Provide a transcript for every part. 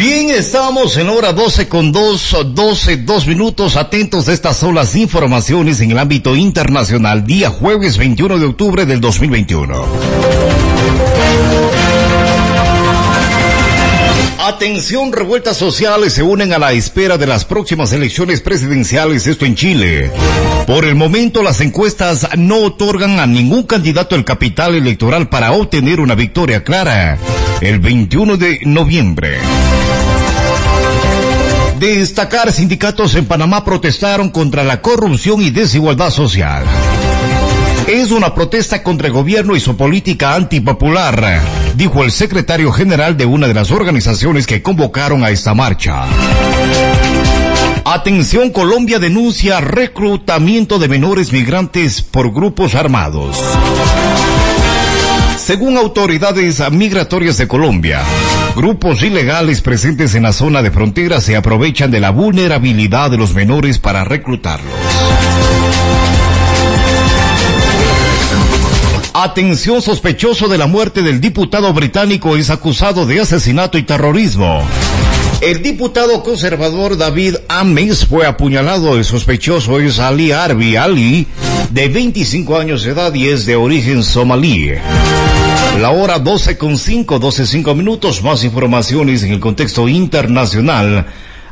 Bien, estamos en hora 12 con 2, 12, 2 minutos. Atentos estas son las informaciones en el ámbito internacional, día jueves 21 de octubre del 2021. Atención, revueltas sociales se unen a la espera de las próximas elecciones presidenciales, esto en Chile. Por el momento, las encuestas no otorgan a ningún candidato el capital electoral para obtener una victoria clara el 21 de noviembre. Destacar sindicatos en Panamá protestaron contra la corrupción y desigualdad social. Es una protesta contra el gobierno y su política antipopular, dijo el secretario general de una de las organizaciones que convocaron a esta marcha. Atención, Colombia denuncia reclutamiento de menores migrantes por grupos armados. Según autoridades migratorias de Colombia, grupos ilegales presentes en la zona de frontera se aprovechan de la vulnerabilidad de los menores para reclutarlos. Atención sospechoso de la muerte del diputado británico es acusado de asesinato y terrorismo. El diputado conservador David Ames fue apuñalado. El sospechoso es Ali Arbi Ali, de 25 años de edad y es de origen somalí. La hora 12 con 5, 12 5 minutos. Más informaciones en el contexto internacional.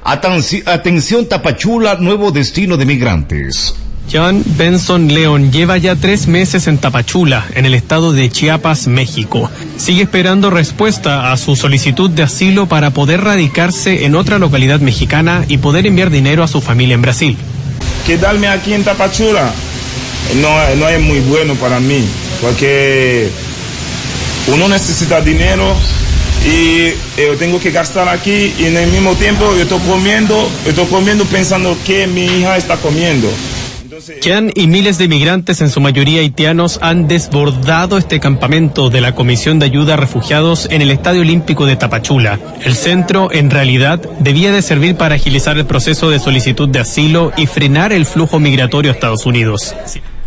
Atención Tapachula, nuevo destino de migrantes. John Benson León lleva ya tres meses en Tapachula, en el estado de Chiapas, México. Sigue esperando respuesta a su solicitud de asilo para poder radicarse en otra localidad mexicana y poder enviar dinero a su familia en Brasil. Quedarme aquí en Tapachula no, no es muy bueno para mí, porque uno necesita dinero y yo tengo que gastar aquí y en el mismo tiempo yo estoy comiendo, estoy comiendo pensando que mi hija está comiendo. Jan y miles de migrantes, en su mayoría haitianos, han desbordado este campamento de la Comisión de Ayuda a Refugiados en el Estadio Olímpico de Tapachula. El centro, en realidad, debía de servir para agilizar el proceso de solicitud de asilo y frenar el flujo migratorio a Estados Unidos.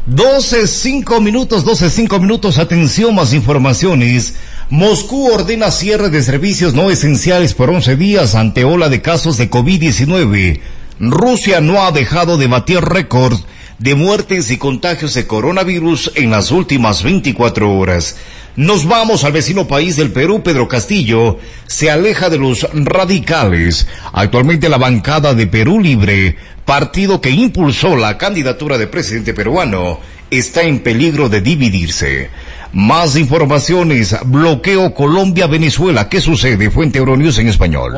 12, 5 minutos, 12, 5 minutos, atención, más informaciones. Moscú ordena cierre de servicios no esenciales por 11 días ante ola de casos de COVID-19. Rusia no ha dejado de batir récord de muertes y contagios de coronavirus en las últimas 24 horas. Nos vamos al vecino país del Perú, Pedro Castillo se aleja de los radicales. Actualmente la bancada de Perú Libre, partido que impulsó la candidatura de presidente peruano, está en peligro de dividirse. Más informaciones. Bloqueo Colombia-Venezuela. ¿Qué sucede? Fuente Euronews en español.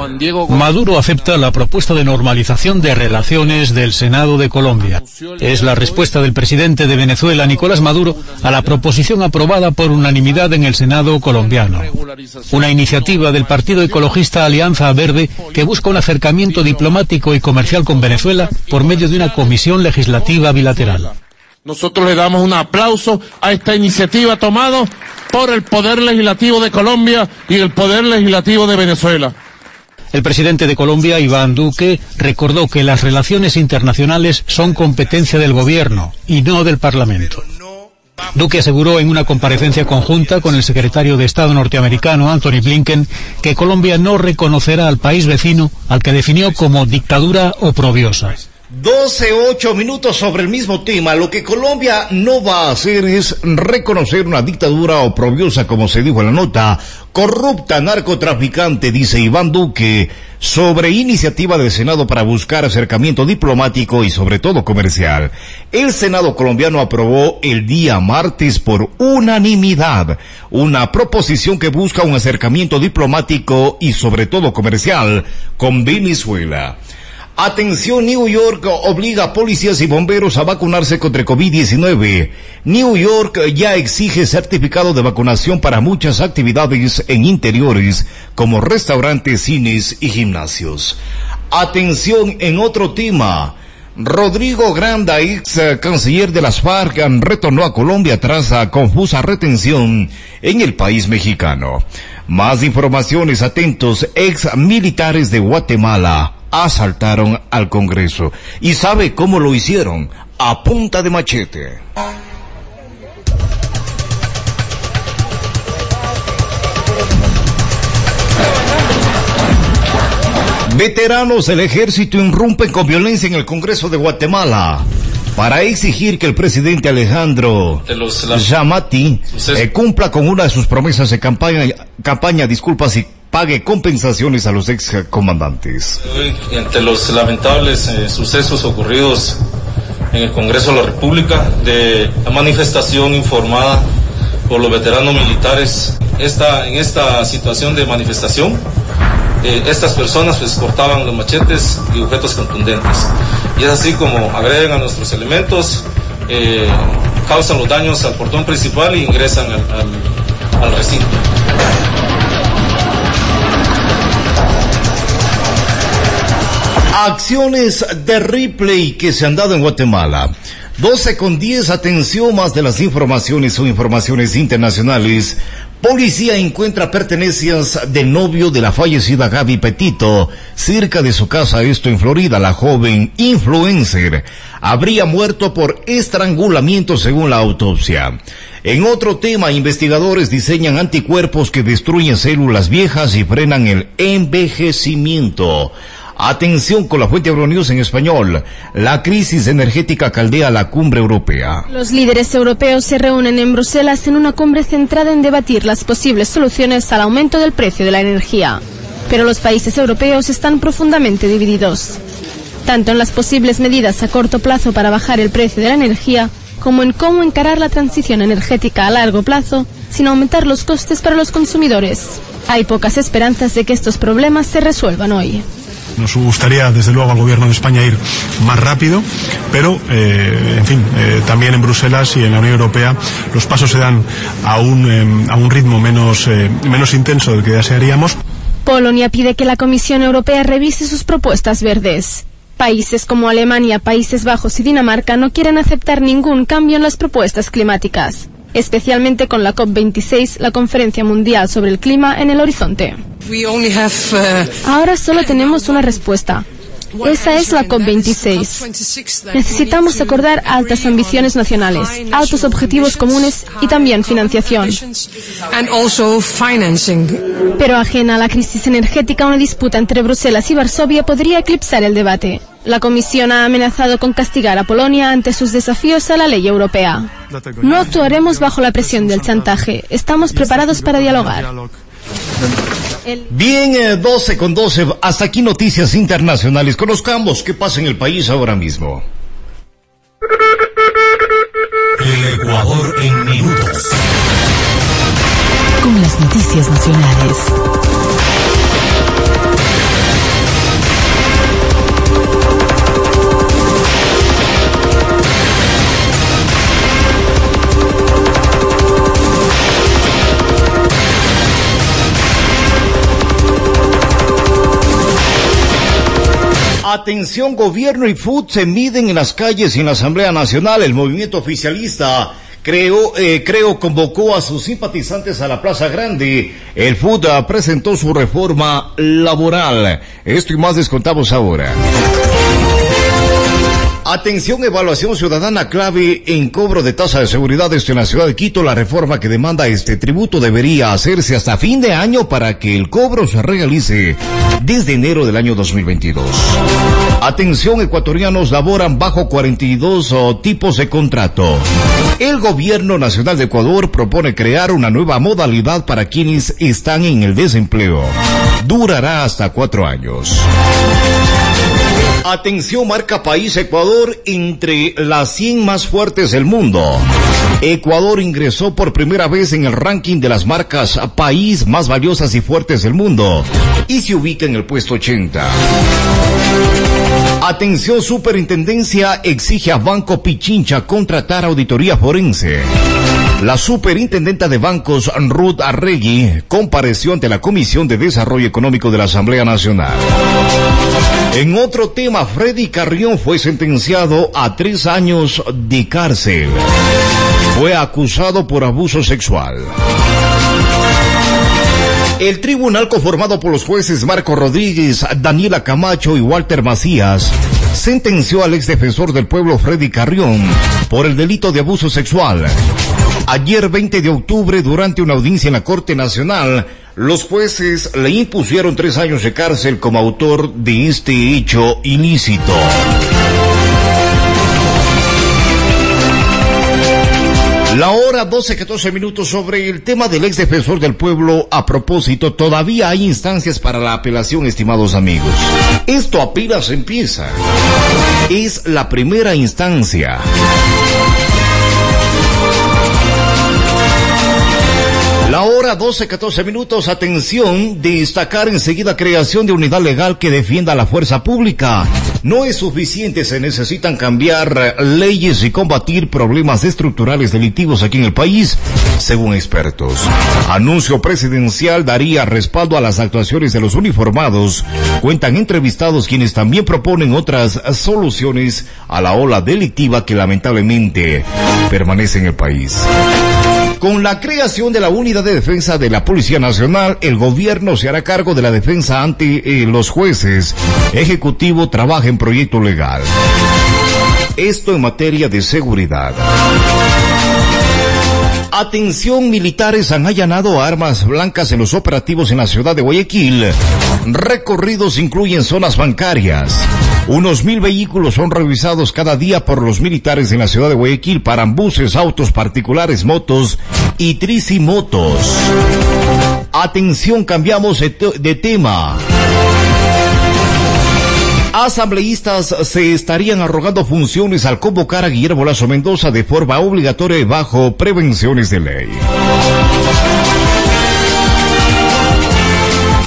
Maduro acepta la propuesta de normalización de relaciones del Senado de Colombia. Es la respuesta del presidente de Venezuela, Nicolás Maduro, a la proposición aprobada por unanimidad en el Senado colombiano. Una iniciativa del Partido Ecologista Alianza Verde que busca un acercamiento diplomático y comercial con Venezuela por medio de una comisión legislativa bilateral. Nosotros le damos un aplauso a esta iniciativa tomada por el Poder Legislativo de Colombia y el Poder Legislativo de Venezuela. El presidente de Colombia, Iván Duque, recordó que las relaciones internacionales son competencia del gobierno y no del Parlamento. Duque aseguró en una comparecencia conjunta con el secretario de Estado norteamericano, Anthony Blinken, que Colombia no reconocerá al país vecino al que definió como dictadura oprobiosa. 12, 8 minutos sobre el mismo tema. Lo que Colombia no va a hacer es reconocer una dictadura oprobiosa, como se dijo en la nota, corrupta, narcotraficante, dice Iván Duque, sobre iniciativa del Senado para buscar acercamiento diplomático y sobre todo comercial. El Senado colombiano aprobó el día martes por unanimidad una proposición que busca un acercamiento diplomático y sobre todo comercial con Venezuela. Atención, New York obliga a policías y bomberos a vacunarse contra COVID-19. New York ya exige certificado de vacunación para muchas actividades en interiores como restaurantes, cines y gimnasios. Atención en otro tema. Rodrigo Granda, ex canciller de las FARC, retornó a Colombia tras la confusa retención en el país mexicano. Más informaciones, atentos, ex militares de Guatemala asaltaron al Congreso. ¿Y sabe cómo lo hicieron? A punta de machete. Veteranos del ejército irrumpen con violencia en el Congreso de Guatemala para exigir que el presidente Alejandro Yamati eh, cumpla con una de sus promesas de campaña, campaña disculpas y pague compensaciones a los ex comandantes. Entre los lamentables eh, sucesos ocurridos en el Congreso de la República de la manifestación informada por los veteranos militares, esta, en esta situación de manifestación eh, estas personas pues portaban los machetes y objetos contundentes. Y es así como agreden a nuestros elementos, eh, causan los daños al portón principal e ingresan al, al recinto. Acciones de replay que se han dado en Guatemala. 12 con 10, atención más de las informaciones o informaciones internacionales. Policía encuentra pertenencias del novio de la fallecida Gaby Petito cerca de su casa, esto en Florida. La joven influencer habría muerto por estrangulamiento según la autopsia. En otro tema, investigadores diseñan anticuerpos que destruyen células viejas y frenan el envejecimiento. Atención con la fuente Euronews en español. La crisis energética caldea la cumbre europea. Los líderes europeos se reúnen en Bruselas en una cumbre centrada en debatir las posibles soluciones al aumento del precio de la energía. Pero los países europeos están profundamente divididos, tanto en las posibles medidas a corto plazo para bajar el precio de la energía, como en cómo encarar la transición energética a largo plazo sin aumentar los costes para los consumidores. Hay pocas esperanzas de que estos problemas se resuelvan hoy. Nos gustaría, desde luego, al Gobierno de España ir más rápido, pero, eh, en fin, eh, también en Bruselas y en la Unión Europea los pasos se dan a un, eh, a un ritmo menos, eh, menos intenso del que desearíamos. Polonia pide que la Comisión Europea revise sus propuestas verdes. Países como Alemania, Países Bajos y Dinamarca no quieren aceptar ningún cambio en las propuestas climáticas, especialmente con la COP26, la Conferencia Mundial sobre el Clima, en el horizonte. Ahora solo tenemos una respuesta. Esa es la COP26. Necesitamos acordar altas ambiciones nacionales, altos objetivos comunes y también financiación. Pero ajena a la crisis energética, una disputa entre Bruselas y Varsovia podría eclipsar el debate. La Comisión ha amenazado con castigar a Polonia ante sus desafíos a la ley europea. No actuaremos bajo la presión del chantaje. Estamos preparados para dialogar. Bien, 12 con 12. Hasta aquí noticias internacionales. Conozcamos qué pasa en el país ahora mismo. El Ecuador en minutos. Con las noticias nacionales. Atención, gobierno y FUT se miden en las calles y en la Asamblea Nacional. El movimiento oficialista creo, eh, creo convocó a sus simpatizantes a la Plaza Grande. El FUT presentó su reforma laboral. Esto y más descontamos ahora. Atención, evaluación ciudadana clave en cobro de tasa de seguridad desde la ciudad de Quito. La reforma que demanda este tributo debería hacerse hasta fin de año para que el cobro se realice desde enero del año 2022. Atención, ecuatorianos laboran bajo 42 oh, tipos de contrato. El gobierno nacional de Ecuador propone crear una nueva modalidad para quienes están en el desempleo. Durará hasta cuatro años. Atención, marca país Ecuador entre las 100 más fuertes del mundo. Ecuador ingresó por primera vez en el ranking de las marcas país más valiosas y fuertes del mundo y se ubica en el puesto 80. Atención, superintendencia exige a Banco Pichincha contratar auditoría forense. La superintendenta de bancos Ruth Arregui compareció ante la Comisión de Desarrollo Económico de la Asamblea Nacional. En otro tema, Freddy Carrión fue sentenciado a tres años de cárcel. Fue acusado por abuso sexual. El tribunal conformado por los jueces Marco Rodríguez, Daniela Camacho y Walter Macías sentenció al ex defensor del pueblo Freddy Carrión por el delito de abuso sexual. Ayer 20 de octubre, durante una audiencia en la Corte Nacional, los jueces le impusieron tres años de cárcel como autor de este hecho ilícito. La hora 12, 14 minutos sobre el tema del ex defensor del pueblo. A propósito, todavía hay instancias para la apelación, estimados amigos. Esto apenas empieza. Es la primera instancia. Hora 12, 14 minutos, atención, destacar enseguida creación de unidad legal que defienda la fuerza pública. No es suficiente, se necesitan cambiar leyes y combatir problemas estructurales delictivos aquí en el país, según expertos. Anuncio presidencial daría respaldo a las actuaciones de los uniformados. Cuentan entrevistados quienes también proponen otras soluciones a la ola delictiva que lamentablemente permanece en el país. Con la creación de la Unidad de Defensa de la Policía Nacional, el gobierno se hará cargo de la defensa ante eh, los jueces. Ejecutivo trabaja en proyecto legal. Esto en materia de seguridad. Atención, militares han allanado armas blancas en los operativos en la ciudad de Guayaquil. Recorridos incluyen zonas bancarias. Unos mil vehículos son revisados cada día por los militares en la ciudad de Guayaquil para buses, autos particulares, motos y tricimotos. Atención, cambiamos de tema. Asambleístas se estarían arrogando funciones al convocar a Guillermo Lazo Mendoza de forma obligatoria y bajo prevenciones de ley.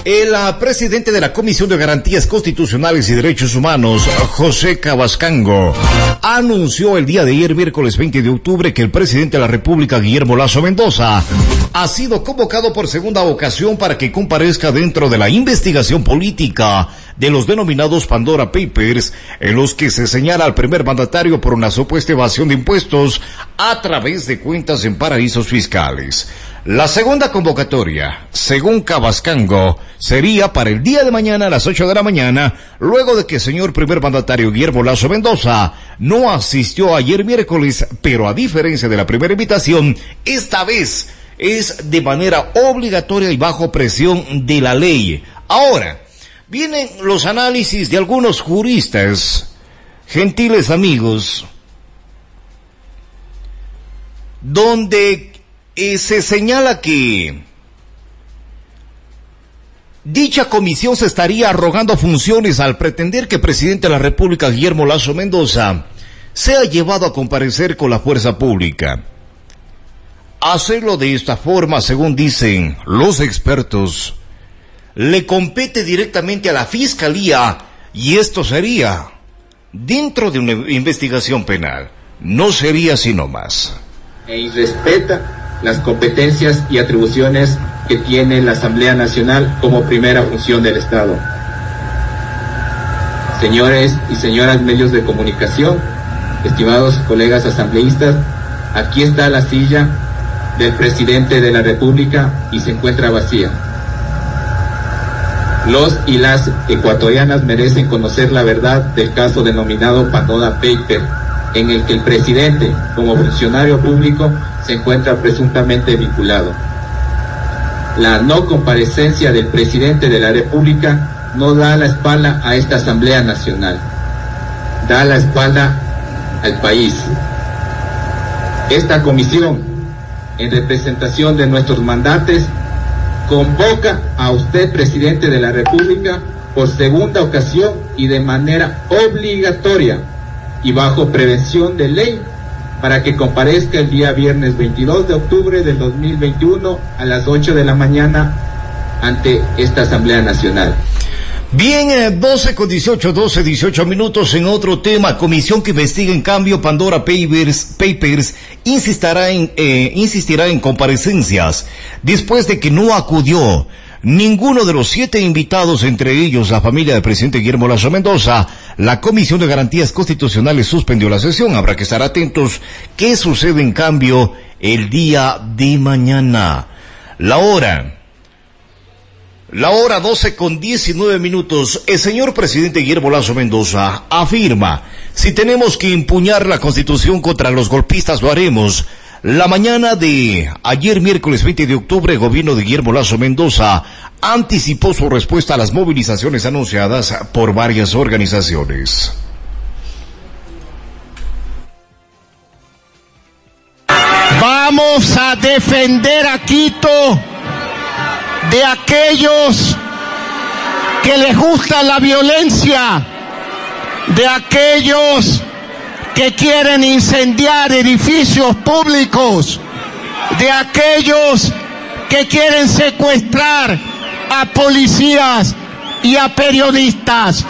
El ah, presidente de la Comisión de Garantías Constitucionales y Derechos Humanos, José Cabascango, anunció el día de ayer, miércoles 20 de octubre, que el presidente de la República, Guillermo Lazo Mendoza, ha sido convocado por segunda ocasión para que comparezca dentro de la investigación política de los denominados Pandora Papers, en los que se señala al primer mandatario por una supuesta evasión de impuestos a través de cuentas en paraísos fiscales. La segunda convocatoria, según Cabascango, sería para el día de mañana a las 8 de la mañana, luego de que el señor primer mandatario Guillermo Lazo Mendoza no asistió ayer miércoles, pero a diferencia de la primera invitación, esta vez es de manera obligatoria y bajo presión de la ley. Ahora, vienen los análisis de algunos juristas, gentiles amigos, donde se señala que dicha comisión se estaría arrogando funciones al pretender que el presidente de la República, Guillermo Lazo Mendoza, sea llevado a comparecer con la fuerza pública. Hacerlo de esta forma, según dicen los expertos, le compete directamente a la Fiscalía y esto sería dentro de una investigación penal. No sería sino más. E irrespeta las competencias y atribuciones que tiene la Asamblea Nacional como primera función del Estado. Señores y señoras medios de comunicación, estimados colegas asambleístas, aquí está la silla del presidente de la República y se encuentra vacía. Los y las ecuatorianas merecen conocer la verdad del caso denominado Pandora Paper, en el que el presidente, como funcionario público, se encuentra presuntamente vinculado. La no comparecencia del presidente de la República no da la espalda a esta Asamblea Nacional, da la espalda al país. Esta comisión, en representación de nuestros mandantes, convoca a usted, presidente de la República, por segunda ocasión y de manera obligatoria y bajo prevención de ley para que comparezca el día viernes 22 de octubre del 2021 a las 8 de la mañana ante esta Asamblea Nacional. Bien, 12 eh, con 18, 12, 18 minutos en otro tema. Comisión que investiga en cambio Pandora Papers, Papers insistirá en, eh, insistirá en comparecencias después de que no acudió ninguno de los siete invitados, entre ellos la familia del presidente Guillermo Lazo Mendoza. La Comisión de Garantías Constitucionales suspendió la sesión. Habrá que estar atentos qué sucede en cambio el día de mañana. La hora. La hora 12 con 19 minutos. El señor presidente Guillermo Lazo Mendoza afirma, si tenemos que empuñar la constitución contra los golpistas, lo haremos. La mañana de ayer miércoles 20 de octubre, el gobierno de Guillermo Lazo Mendoza anticipó su respuesta a las movilizaciones anunciadas por varias organizaciones. Vamos a defender a Quito de aquellos que les gusta la violencia, de aquellos que quieren incendiar edificios públicos, de aquellos que quieren secuestrar a policías y a periodistas.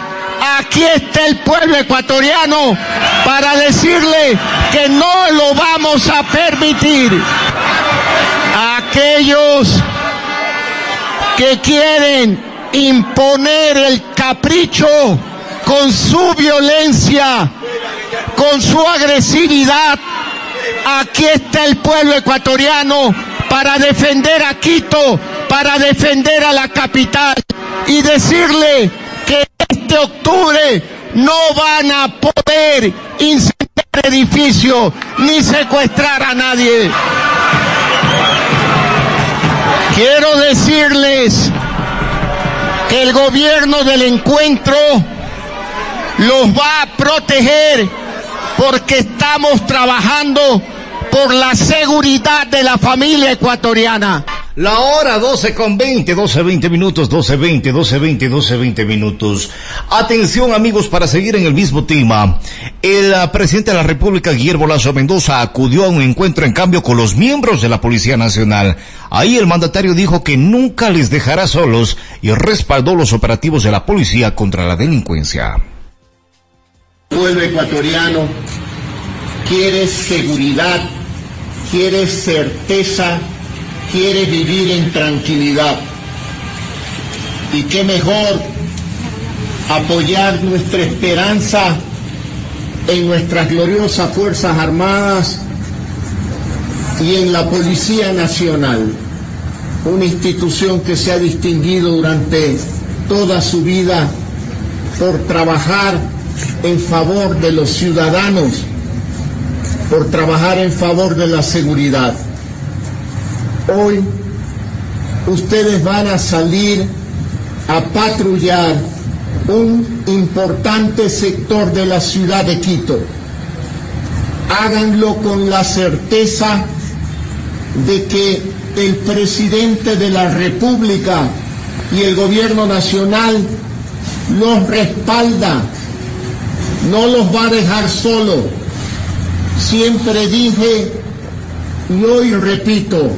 Aquí está el pueblo ecuatoriano para decirle que no lo vamos a permitir. aquellos que quieren imponer el capricho con su violencia, con su agresividad. Aquí está el pueblo ecuatoriano para defender a Quito, para defender a la capital y decirle que este octubre no van a poder incendiar edificios ni secuestrar a nadie. Quiero decirles que el gobierno del encuentro los va a proteger porque estamos trabajando por la seguridad de la familia ecuatoriana. La hora 12 con 20, 12, 20 minutos, 12, 20, 12, 20, 12, 20 minutos. Atención amigos para seguir en el mismo tema. El uh, presidente de la República, Guillermo Lazo Mendoza, acudió a un encuentro en cambio con los miembros de la Policía Nacional. Ahí el mandatario dijo que nunca les dejará solos y respaldó los operativos de la policía contra la delincuencia. El pueblo ecuatoriano quiere seguridad, quiere certeza quiere vivir en tranquilidad. Y qué mejor apoyar nuestra esperanza en nuestras gloriosas Fuerzas Armadas y en la Policía Nacional, una institución que se ha distinguido durante toda su vida por trabajar en favor de los ciudadanos, por trabajar en favor de la seguridad. Hoy ustedes van a salir a patrullar un importante sector de la ciudad de Quito. Háganlo con la certeza de que el presidente de la República y el gobierno nacional los respalda, no los va a dejar solo. Siempre dije y hoy repito,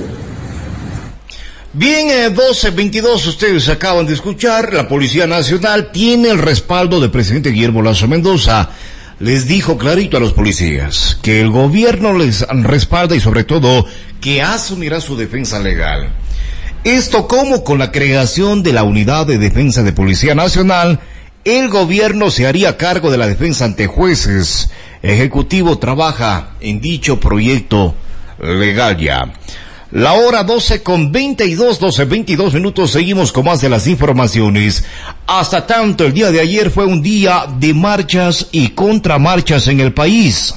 Bien, eh, 12.22, ustedes acaban de escuchar, la Policía Nacional tiene el respaldo del presidente Guillermo Lazo Mendoza. Les dijo clarito a los policías que el gobierno les respalda y sobre todo que asumirá su defensa legal. Esto como con la creación de la Unidad de Defensa de Policía Nacional, el gobierno se haría cargo de la defensa ante jueces. Ejecutivo trabaja en dicho proyecto legal ya. La hora 12 con 22, 12, 22 minutos. Seguimos con más de las informaciones. Hasta tanto, el día de ayer fue un día de marchas y contramarchas en el país.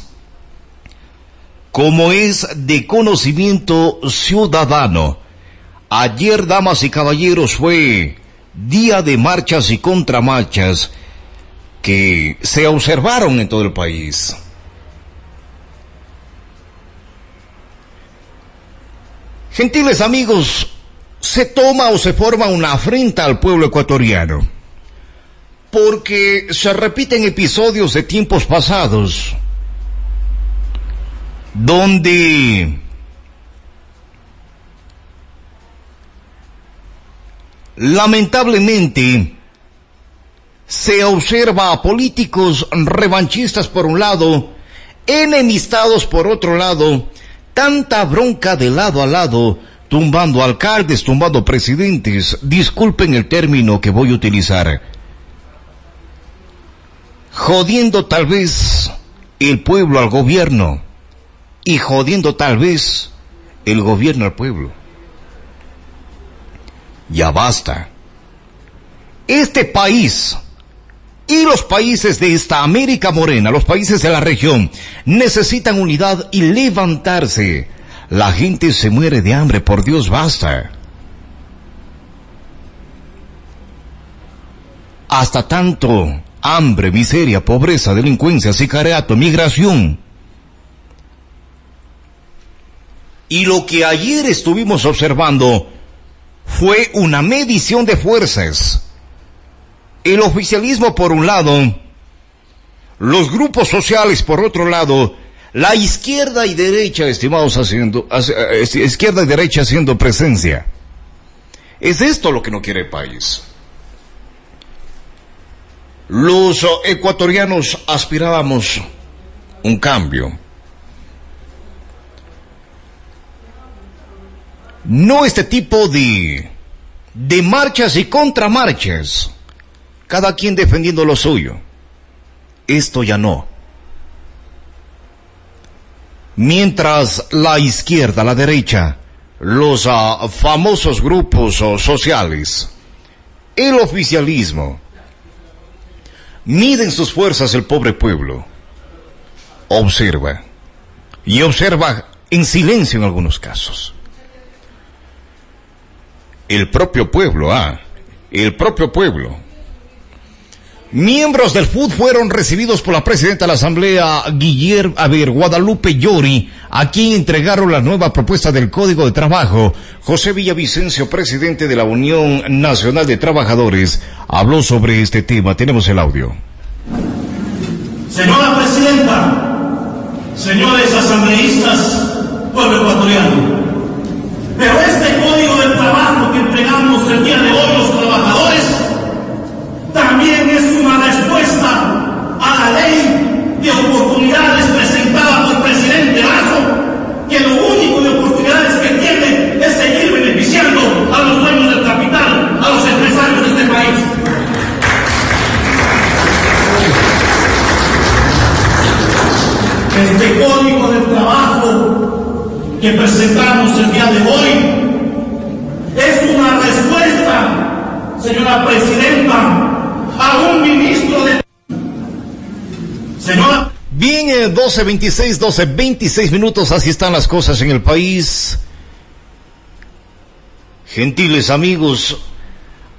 Como es de conocimiento ciudadano. Ayer, damas y caballeros, fue día de marchas y contramarchas que se observaron en todo el país. Gentiles amigos, se toma o se forma una afrenta al pueblo ecuatoriano, porque se repiten episodios de tiempos pasados, donde lamentablemente se observa a políticos revanchistas por un lado, enemistados por otro lado, tanta bronca de lado a lado, tumbando alcaldes, tumbando presidentes, disculpen el término que voy a utilizar, jodiendo tal vez el pueblo al gobierno y jodiendo tal vez el gobierno al pueblo. Ya basta. Este país y los países de esta América Morena, los países de la región, necesitan unidad y levantarse la gente se muere de hambre, por Dios, basta. Hasta tanto hambre, miseria, pobreza, delincuencia, sicariato, migración. Y lo que ayer estuvimos observando fue una medición de fuerzas. El oficialismo por un lado, los grupos sociales por otro lado, la izquierda y derecha, estimados, haciendo, izquierda y derecha haciendo presencia. Es esto lo que no quiere el país. Los ecuatorianos aspirábamos un cambio. No este tipo de, de marchas y contramarchas. Cada quien defendiendo lo suyo. Esto ya no. Mientras la izquierda, la derecha, los uh, famosos grupos uh, sociales, el oficialismo, miden sus fuerzas el pobre pueblo. Observa. Y observa en silencio en algunos casos. El propio pueblo, ah, el propio pueblo Miembros del FUD fueron recibidos por la presidenta de la Asamblea, Guillermo, a Guadalupe Llori, a quien entregaron la nueva propuesta del Código de Trabajo. José Villavicencio, presidente de la Unión Nacional de Trabajadores, habló sobre este tema. Tenemos el audio. Señora presidenta, señores asambleístas, pueblo ecuatoriano, pero este Código de Trabajo que entregamos el día de hoy los trabajadores también es una respuesta a la ley de oportunidades presentada por el presidente Lazo, que lo único de oportunidades que tiene es seguir beneficiando a los dueños del capital, a los empresarios de este país. Este código de trabajo que presentamos el día de hoy es una respuesta, señora presidenta, a un ministro de... Señora. Bien, eh, 12.26, 12.26 minutos, así están las cosas en el país. Gentiles amigos,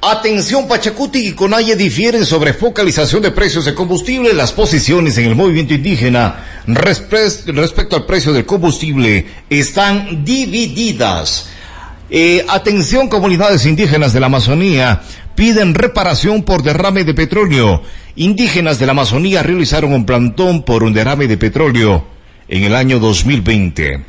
atención Pachacuti y Conaye difieren sobre focalización de precios de combustible. Las posiciones en el movimiento indígena respecto al precio del combustible están divididas. Eh, atención comunidades indígenas de la Amazonía, piden reparación por derrame de petróleo. Indígenas de la Amazonía realizaron un plantón por un derrame de petróleo en el año 2020.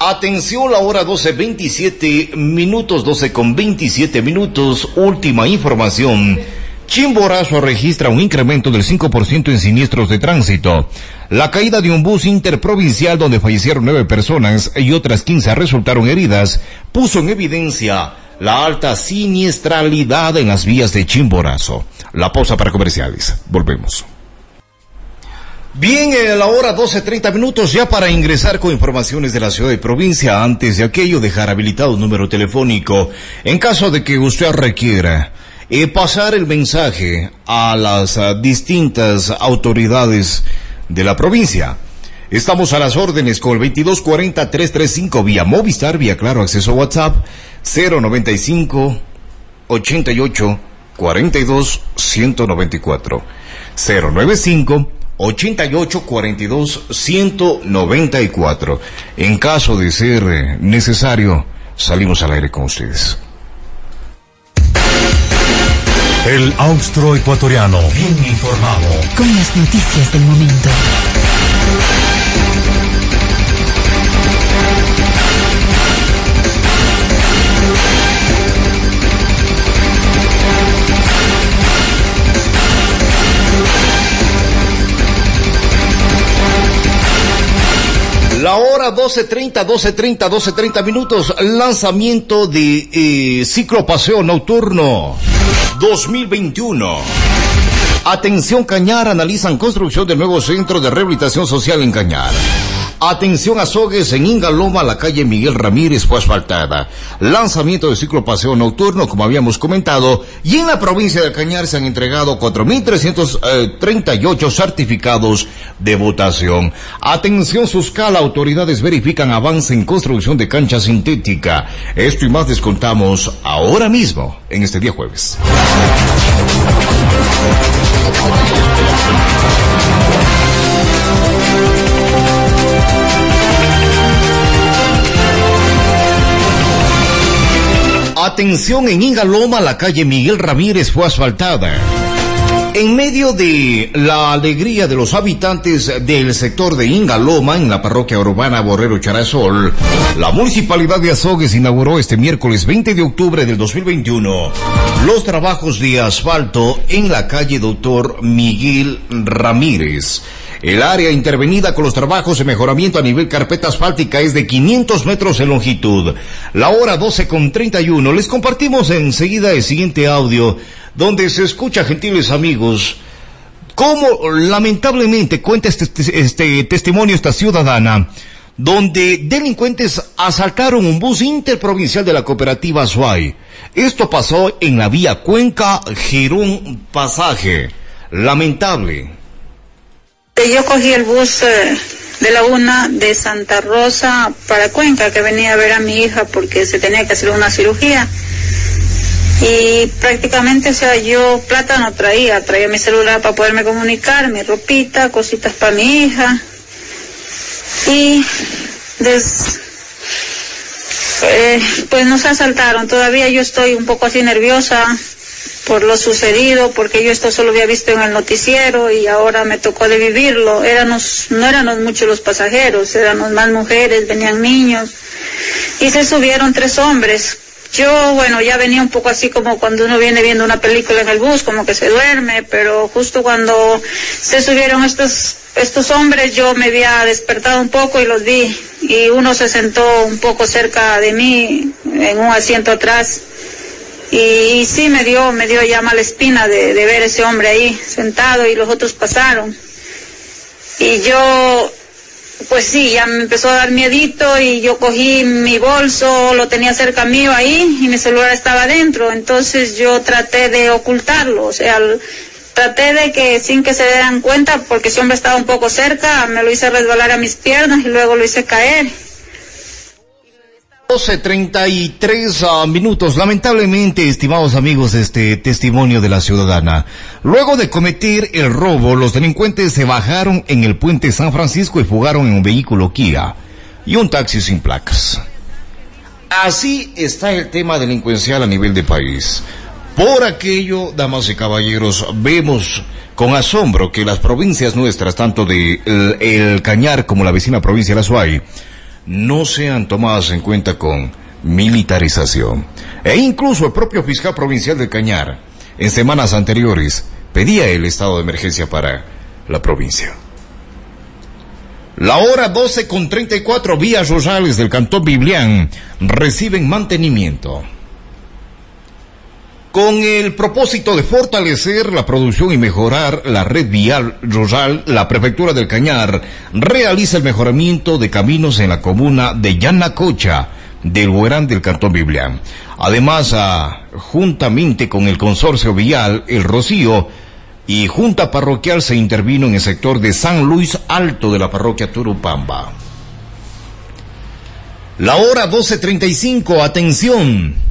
Atención, la hora 12.27 minutos, 12 con 27 minutos, última información. Chimborazo registra un incremento del 5% en siniestros de tránsito. La caída de un bus interprovincial donde fallecieron nueve personas y otras 15 resultaron heridas puso en evidencia la alta siniestralidad en las vías de Chimborazo. La pausa para comerciales. Volvemos. Bien, a la hora 12.30 minutos ya para ingresar con informaciones de la ciudad y provincia. Antes de aquello, dejar habilitado un número telefónico en caso de que usted requiera eh, pasar el mensaje a las ah, distintas autoridades de la provincia. Estamos a las órdenes con el 2240-335 vía Movistar, vía Claro, acceso a WhatsApp 095 88 42 194 095 88 42 194. En caso de ser necesario, salimos al aire con ustedes. El austro ecuatoriano. Bien informado. Con las noticias del momento. Hora 12.30, 12.30, 12.30 minutos, lanzamiento de eh, ciclo paseo nocturno 2021. Atención Cañar, analizan construcción del nuevo centro de rehabilitación social en Cañar. Atención a Sogues en Ingaloma, la calle Miguel Ramírez fue asfaltada. Lanzamiento de ciclo paseo nocturno, como habíamos comentado, y en la provincia de Cañar se han entregado 4.338 certificados de votación. Atención Suscala, autoridades verifican avance en construcción de cancha sintética. Esto y más descontamos ahora mismo, en este día jueves. Atención en Ingaloma, la calle Miguel Ramírez fue asfaltada. En medio de la alegría de los habitantes del sector de Ingaloma, en la parroquia urbana Borrero Charazol, la municipalidad de Azogues inauguró este miércoles 20 de octubre del 2021 los trabajos de asfalto en la calle Doctor Miguel Ramírez. El área intervenida con los trabajos de mejoramiento a nivel carpeta asfáltica es de 500 metros en longitud. La hora 12 con 31. Les compartimos enseguida el siguiente audio donde se escucha, gentiles amigos, cómo lamentablemente cuenta este, este testimonio esta ciudadana donde delincuentes asaltaron un bus interprovincial de la cooperativa Suay. Esto pasó en la vía Cuenca Girón Pasaje. Lamentable. Yo cogí el bus eh, de la una de Santa Rosa para Cuenca, que venía a ver a mi hija porque se tenía que hacer una cirugía. Y prácticamente, o sea, yo plata no traía, traía mi celular para poderme comunicar, mi ropita, cositas para mi hija. Y des, eh, pues nos asaltaron. Todavía yo estoy un poco así nerviosa por lo sucedido, porque yo esto solo había visto en el noticiero y ahora me tocó de vivirlo. Éramos, no éramos muchos los pasajeros, éramos más mujeres, venían niños y se subieron tres hombres. Yo, bueno, ya venía un poco así como cuando uno viene viendo una película en el bus, como que se duerme, pero justo cuando se subieron estos, estos hombres, yo me había despertado un poco y los vi. Y uno se sentó un poco cerca de mí, en un asiento atrás. Y, sí me dio, me dio ya mala espina de, de ver ese hombre ahí sentado y los otros pasaron. Y yo pues sí, ya me empezó a dar miedito y yo cogí mi bolso, lo tenía cerca mío ahí y mi celular estaba adentro, entonces yo traté de ocultarlo, o sea, traté de que sin que se dieran cuenta, porque ese hombre estaba un poco cerca, me lo hice resbalar a mis piernas y luego lo hice caer 12.33 uh, minutos. Lamentablemente, estimados amigos, este testimonio de la ciudadana. Luego de cometer el robo, los delincuentes se bajaron en el puente San Francisco y fugaron en un vehículo Kia y un taxi sin placas. Así está el tema delincuencial a nivel de país. Por aquello, damas y caballeros, vemos con asombro que las provincias nuestras, tanto de el, Cañar como la vecina provincia de Azuay, no sean tomadas en cuenta con militarización. E incluso el propio fiscal provincial de Cañar, en semanas anteriores, pedía el estado de emergencia para la provincia. La hora 12 con 34 vías rurales del Cantón Biblián reciben mantenimiento. Con el propósito de fortalecer la producción y mejorar la red vial rural, la Prefectura del Cañar realiza el mejoramiento de caminos en la comuna de Yanacocha, del Huerán del Cantón Biblián. Además, ah, juntamente con el consorcio vial El Rocío y Junta Parroquial se intervino en el sector de San Luis Alto de la parroquia Turupamba. La hora 12.35, atención.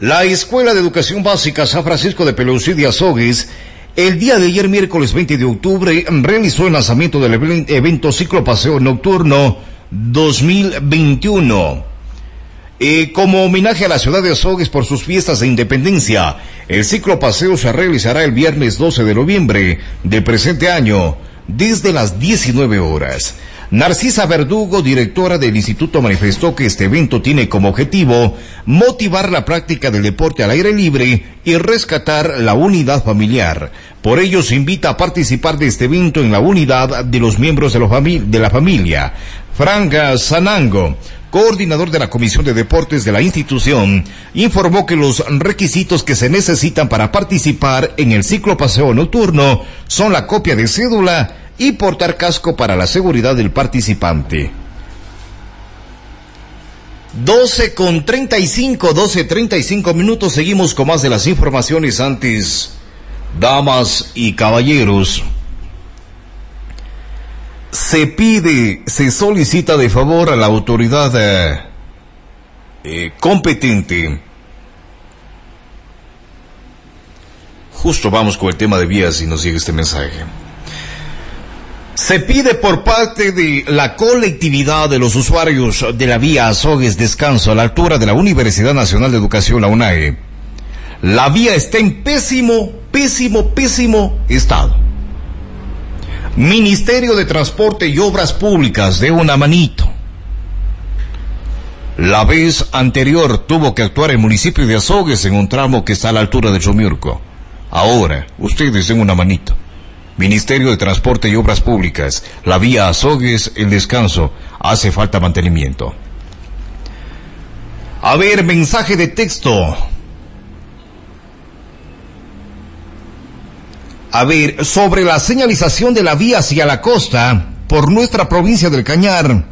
La Escuela de Educación Básica San Francisco de Pelusí de Azogues el día de ayer, miércoles 20 de octubre, realizó el lanzamiento del evento Ciclo Paseo Nocturno 2021. Eh, como homenaje a la ciudad de Azogues por sus fiestas de independencia, el ciclo paseo se realizará el viernes 12 de noviembre del presente año, desde las 19 horas. Narcisa Verdugo, directora del instituto, manifestó que este evento tiene como objetivo motivar la práctica del deporte al aire libre y rescatar la unidad familiar. Por ello se invita a participar de este evento en la unidad de los miembros de, la familia. Franga Sanango, coordinador de la Comisión de Deportes de la institución, informó que los requisitos que se necesitan para participar en el ciclo paseo nocturno son la copia de cédula y portar casco para la seguridad del participante. 12 con 35, 12, 35 minutos. Seguimos con más de las informaciones antes. Damas y caballeros. Se pide, se solicita de favor a la autoridad eh, eh, competente. Justo vamos con el tema de vías y nos llega este mensaje. Se pide por parte de la colectividad de los usuarios de la vía Azogues Descanso a la altura de la Universidad Nacional de Educación, la UNAE. La vía está en pésimo, pésimo, pésimo estado. Ministerio de Transporte y Obras Públicas de una manito. La vez anterior tuvo que actuar el municipio de Azogues en un tramo que está a la altura de Chomiurco. Ahora, ustedes den una manito. Ministerio de Transporte y Obras Públicas, la vía Azogues, el descanso, hace falta mantenimiento. A ver, mensaje de texto. A ver, sobre la señalización de la vía hacia la costa, por nuestra provincia del Cañar,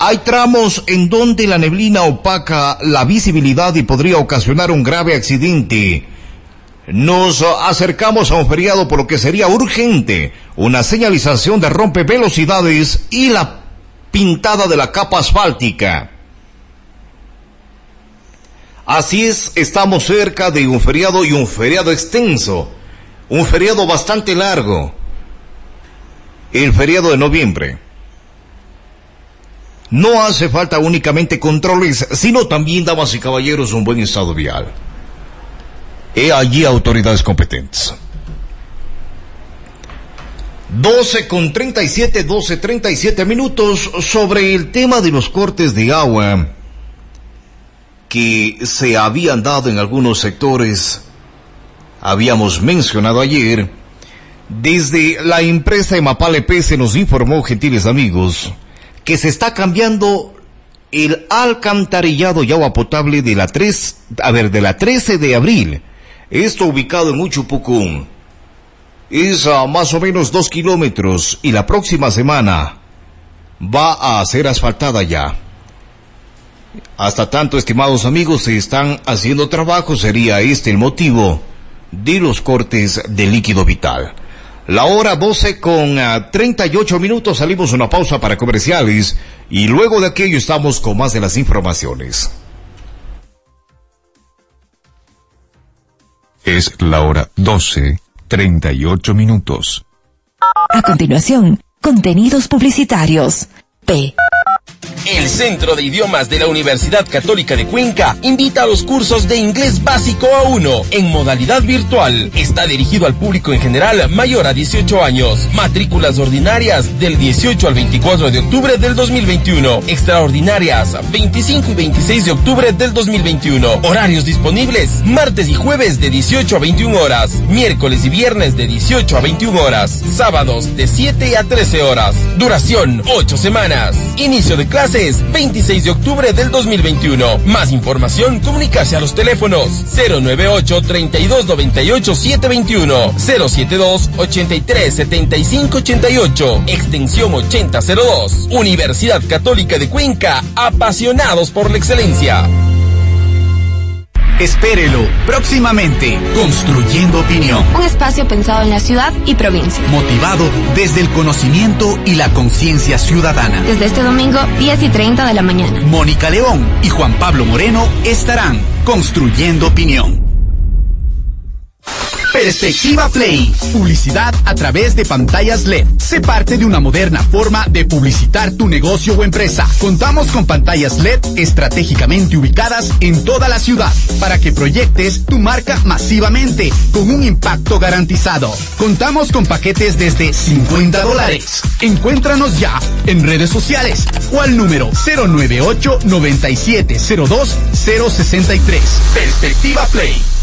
hay tramos en donde la neblina opaca la visibilidad y podría ocasionar un grave accidente nos acercamos a un feriado por lo que sería urgente una señalización de rompe velocidades y la pintada de la capa asfáltica. Así es, estamos cerca de un feriado y un feriado extenso, un feriado bastante largo, el feriado de noviembre. No hace falta únicamente controles, sino también, damas y caballeros, un buen estado vial. He allí autoridades competentes. 12 con 37, 12, 37 minutos sobre el tema de los cortes de agua que se habían dado en algunos sectores. Habíamos mencionado ayer, desde la empresa Emapale se nos informó, gentiles amigos, que se está cambiando el alcantarillado y agua potable de la 3, a ver, de la 13 de abril esto ubicado en Uchupucún. Es a más o menos dos kilómetros y la próxima semana va a ser asfaltada ya. Hasta tanto, estimados amigos, se están haciendo trabajo, sería este el motivo de los cortes de líquido vital. La hora 12 con 38 ah, minutos salimos una pausa para comerciales y luego de aquello estamos con más de las informaciones. Es la hora 12, 38 minutos. A continuación, contenidos publicitarios. P. El Centro de Idiomas de la Universidad Católica de Cuenca invita a los cursos de inglés básico A1 en modalidad virtual. Está dirigido al público en general mayor a 18 años. Matrículas ordinarias del 18 al 24 de octubre del 2021. Extraordinarias 25 y 26 de octubre del 2021. Horarios disponibles martes y jueves de 18 a 21 horas. Miércoles y viernes de 18 a 21 horas. Sábados de 7 a 13 horas. Duración 8 semanas. Inicio de clases 26 de octubre del 2021. Más información, comunicarse a los teléfonos 098 3298 721 072 83 75 88 extensión 8002. Universidad Católica de Cuenca, apasionados por la excelencia. Espérelo próximamente. Construyendo opinión. Un espacio pensado en la ciudad y provincia. Motivado desde el conocimiento y la conciencia ciudadana. Desde este domingo, 10 y 30 de la mañana. Mónica León y Juan Pablo Moreno estarán construyendo opinión. Perspectiva Play. Publicidad a través de pantallas LED. Sé parte de una moderna forma de publicitar tu negocio o empresa. Contamos con pantallas LED estratégicamente ubicadas en toda la ciudad para que proyectes tu marca masivamente con un impacto garantizado. Contamos con paquetes desde 50 dólares. Encuéntranos ya en redes sociales o al número 098 9702 063. Perspectiva Play.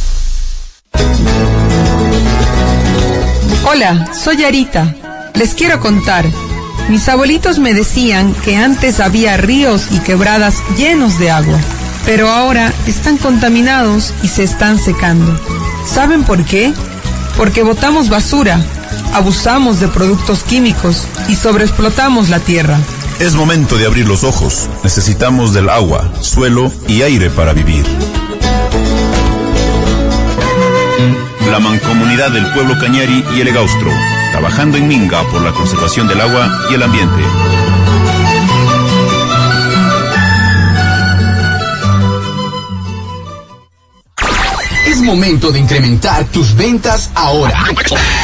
Hola, soy Arita. Les quiero contar. Mis abuelitos me decían que antes había ríos y quebradas llenos de agua, pero ahora están contaminados y se están secando. ¿Saben por qué? Porque botamos basura, abusamos de productos químicos y sobreexplotamos la tierra. Es momento de abrir los ojos. Necesitamos del agua, suelo y aire para vivir. La mancomunidad del pueblo Cañari y el Egaustro, trabajando en Minga por la conservación del agua y el ambiente. Momento de incrementar tus ventas ahora.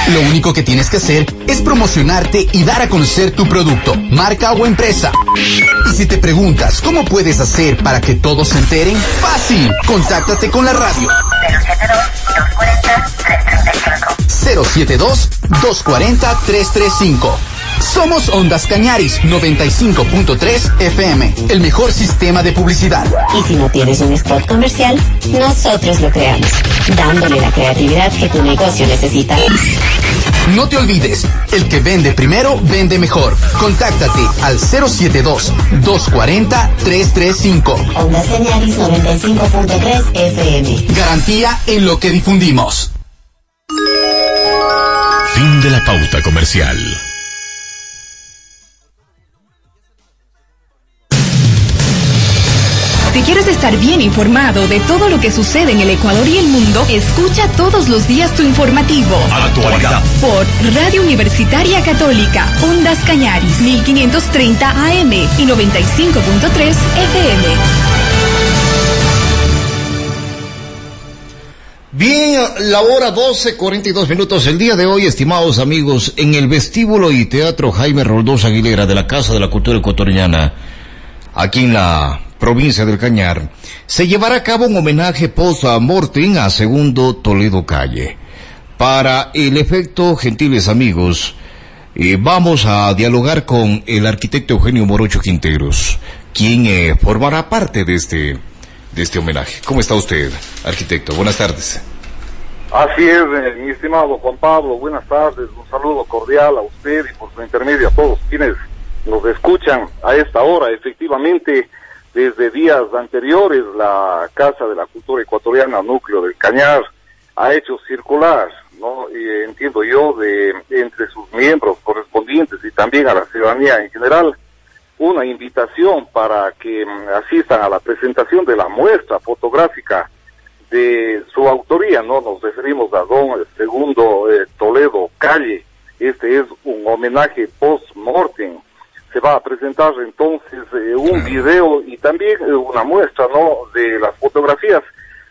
Lo único que tienes que hacer es promocionarte y dar a conocer tu producto, marca o empresa. Y si te preguntas cómo puedes hacer para que todos se enteren, fácil. Contáctate con la radio. 072-240-335. Somos Ondas Cañaris 95.3 FM, el mejor sistema de publicidad. Y si no tienes un spot comercial, nosotros lo creamos, dándole la creatividad que tu negocio necesita. No te olvides, el que vende primero, vende mejor. Contáctate al 072-240-335. Ondas Cañaris 95.3 FM. Garantía en lo que difundimos. Fin de la pauta comercial. Si quieres estar bien informado de todo lo que sucede en el Ecuador y el mundo, escucha todos los días tu informativo. Actualidad. Por Radio Universitaria Católica, Ondas Cañaris, 1530 AM y 95.3 FM. Bien, la hora 12, 42 minutos. El día de hoy, estimados amigos, en el vestíbulo y teatro Jaime Roldós Aguilera de la Casa de la Cultura Ecuatoriana, aquí en la provincia del Cañar, se llevará a cabo un homenaje post-mortem a Segundo Toledo Calle. Para el efecto, gentiles amigos, eh, vamos a dialogar con el arquitecto Eugenio Morocho Quinteros, quien eh, formará parte de este, de este homenaje. ¿Cómo está usted, arquitecto? Buenas tardes. Así es, eh, mi estimado Juan Pablo, buenas tardes, un saludo cordial a usted y por su intermedio a todos quienes nos escuchan a esta hora. Efectivamente, desde días anteriores, la Casa de la Cultura Ecuatoriana Núcleo del Cañar ha hecho circular, ¿no? Entiendo yo, de entre sus miembros correspondientes y también a la ciudadanía en general, una invitación para que mm, asistan a la presentación de la muestra fotográfica de su autoría, ¿no? Nos referimos a don Segundo eh, Toledo Calle. Este es un homenaje post-mortem se va a presentar entonces eh, un video y también eh, una muestra no de las fotografías.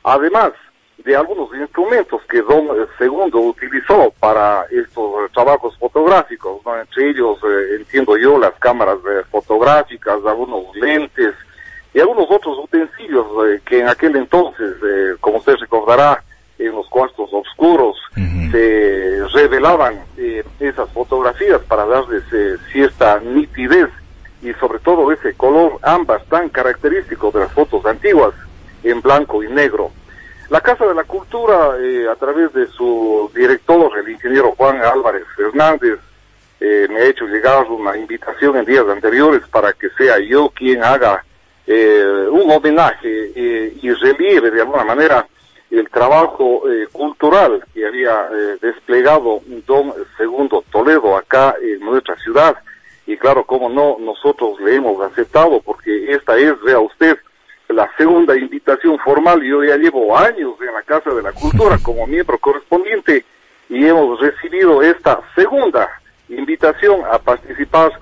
Además de algunos instrumentos que don eh, segundo utilizó para estos trabajos fotográficos ¿no? entre ellos entiendo yo las cámaras fotográficas algunos lentes y algunos otros utensilios que en aquel entonces como usted recordará en los cuartos oscuros se revelaban eh, esas fotografías para darles eh, cierta nitidez y sobre todo ese color ámbar tan característico de las fotos antiguas en blanco y negro. La Casa de la Cultura, eh, a través de su director, el ingeniero Juan Álvarez Fernández, me ha hecho llegar una invitación en días anteriores para que sea yo quien haga un homenaje y relieve de alguna manera el trabajo eh, cultural que había eh, desplegado don Segundo Toledo acá en nuestra ciudad. Y claro, como no, nosotros le hemos aceptado porque esta es, vea usted, la segunda invitación formal. Yo ya llevo años en la Casa de la Cultura como miembro correspondiente y hemos recibido esta segunda invitación a participar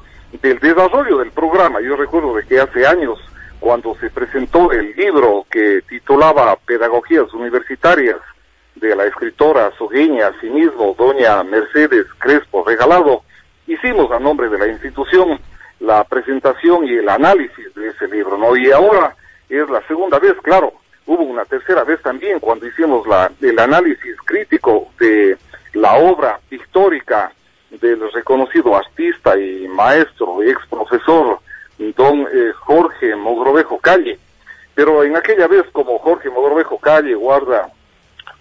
del desarrollo del programa. Yo recuerdo de que hace años cuando se presentó el libro que titulaba Pedagogías Universitarias de la escritora sogueña, asimismo, doña Mercedes Crespo Regalado, hicimos a nombre de la institución la presentación y el análisis de ese libro, ¿no? Y ahora es la segunda vez, claro, hubo una tercera vez también cuando hicimos la, el análisis crítico de la obra histórica del reconocido artista y maestro, ex profesor don eh, Jorge Mogrovejo Calle. Pero en aquella vez, como Jorge Mogrovejo Calle guarda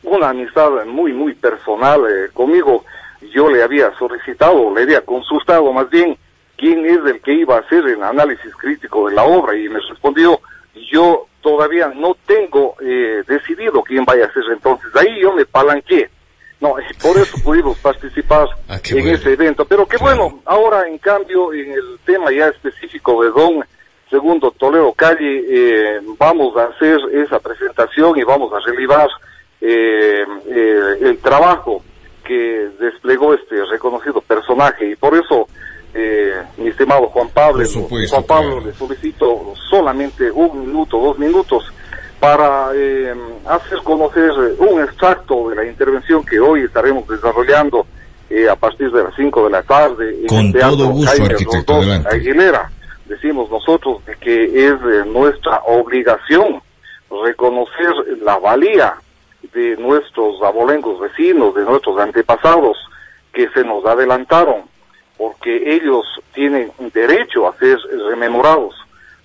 una amistad muy, muy personal eh, conmigo, yo le había solicitado, le había consultado más bien quién es el que iba a hacer el análisis crítico de la obra y me respondió, yo todavía no tengo eh, decidido quién vaya a ser. Entonces ahí yo me palanqué. No, por eso pudimos participar Ah, en ese evento. Pero qué bueno, ahora en cambio en el tema ya específico de Don Segundo Toledo Calle, eh, vamos a hacer esa presentación y vamos a relevar eh, eh, el trabajo que desplegó este reconocido personaje. Y por eso eh, mi estimado Juan Pablo, Juan Pablo le solicito solamente un minuto, dos minutos para eh, hacer conocer eh, un extracto de la intervención que hoy estaremos desarrollando eh, a partir de las 5 de la tarde en Con el Teatro todo gusto, Jaime arquitecto, Rondón. Aguilera. Decimos nosotros que es eh, nuestra obligación reconocer la valía de nuestros abolengos vecinos, de nuestros antepasados que se nos adelantaron, porque ellos tienen derecho a ser rememorados.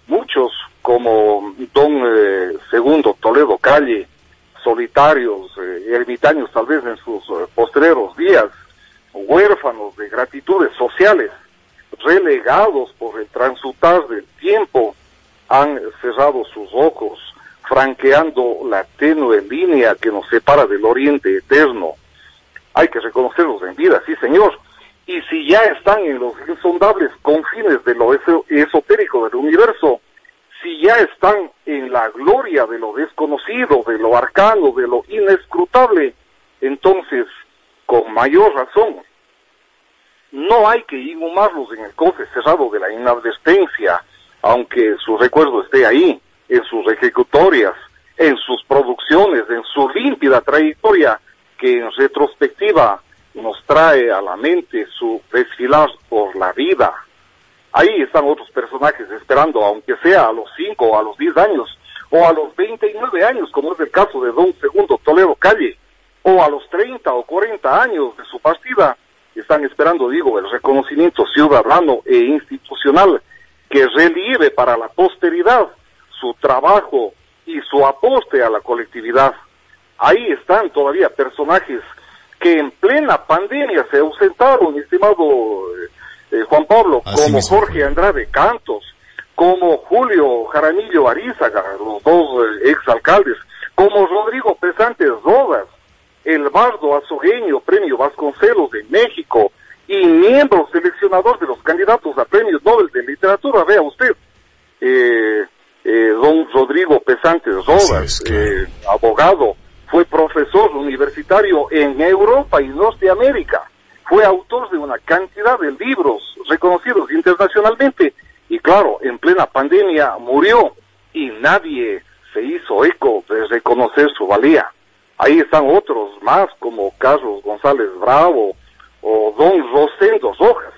Muchos, como don eh, Segundo Toledo Calle, solitarios, eh, ermitaños tal vez en sus eh, postreros días, huérfanos de gratitudes sociales, relegados por el transutar del tiempo, han cerrado sus ojos, franqueando la tenue línea que nos separa del oriente eterno. Hay que reconocerlos en vida, sí señor. Y si ya están en los insondables confines de lo eso- esotérico del universo, si ya están en la gloria de lo desconocido, de lo arcano, de lo inescrutable, entonces, con mayor razón, no hay que inhumarlos en el cofre cerrado de la inadvertencia, aunque su recuerdo esté ahí, en sus ejecutorias, en sus producciones, en su límpida trayectoria, que en retrospectiva nos trae a la mente su desfilar por la vida. Ahí están otros personajes esperando, aunque sea a los 5 o a los 10 años, o a los 29 años, como es el caso de Don Segundo Toledo Calle, o a los 30 o 40 años de su partida, están esperando, digo, el reconocimiento ciudadano e institucional que relieve para la posteridad su trabajo y su aporte a la colectividad. Ahí están todavía personajes que en plena pandemia se ausentaron, estimado eh, Juan Pablo, Así como Jorge Andrade Cantos, como Julio Jaramillo Arízaga, los dos eh, exalcaldes, como Rodrigo Pesante Rodas, el bardo azogueño Premio Vasconcelos de México y miembro seleccionador de los candidatos a Premios Nobel de Literatura, vea usted, eh, eh, don Rodrigo Pesante Rodas, eh, abogado, fue profesor universitario en Europa y Norteamérica, fue autor de una cantidad de libros reconocidos internacionalmente y claro, en plena pandemia murió y nadie se hizo eco de reconocer su valía. Ahí están otros más como Carlos González Bravo o don Rosendo Rojas,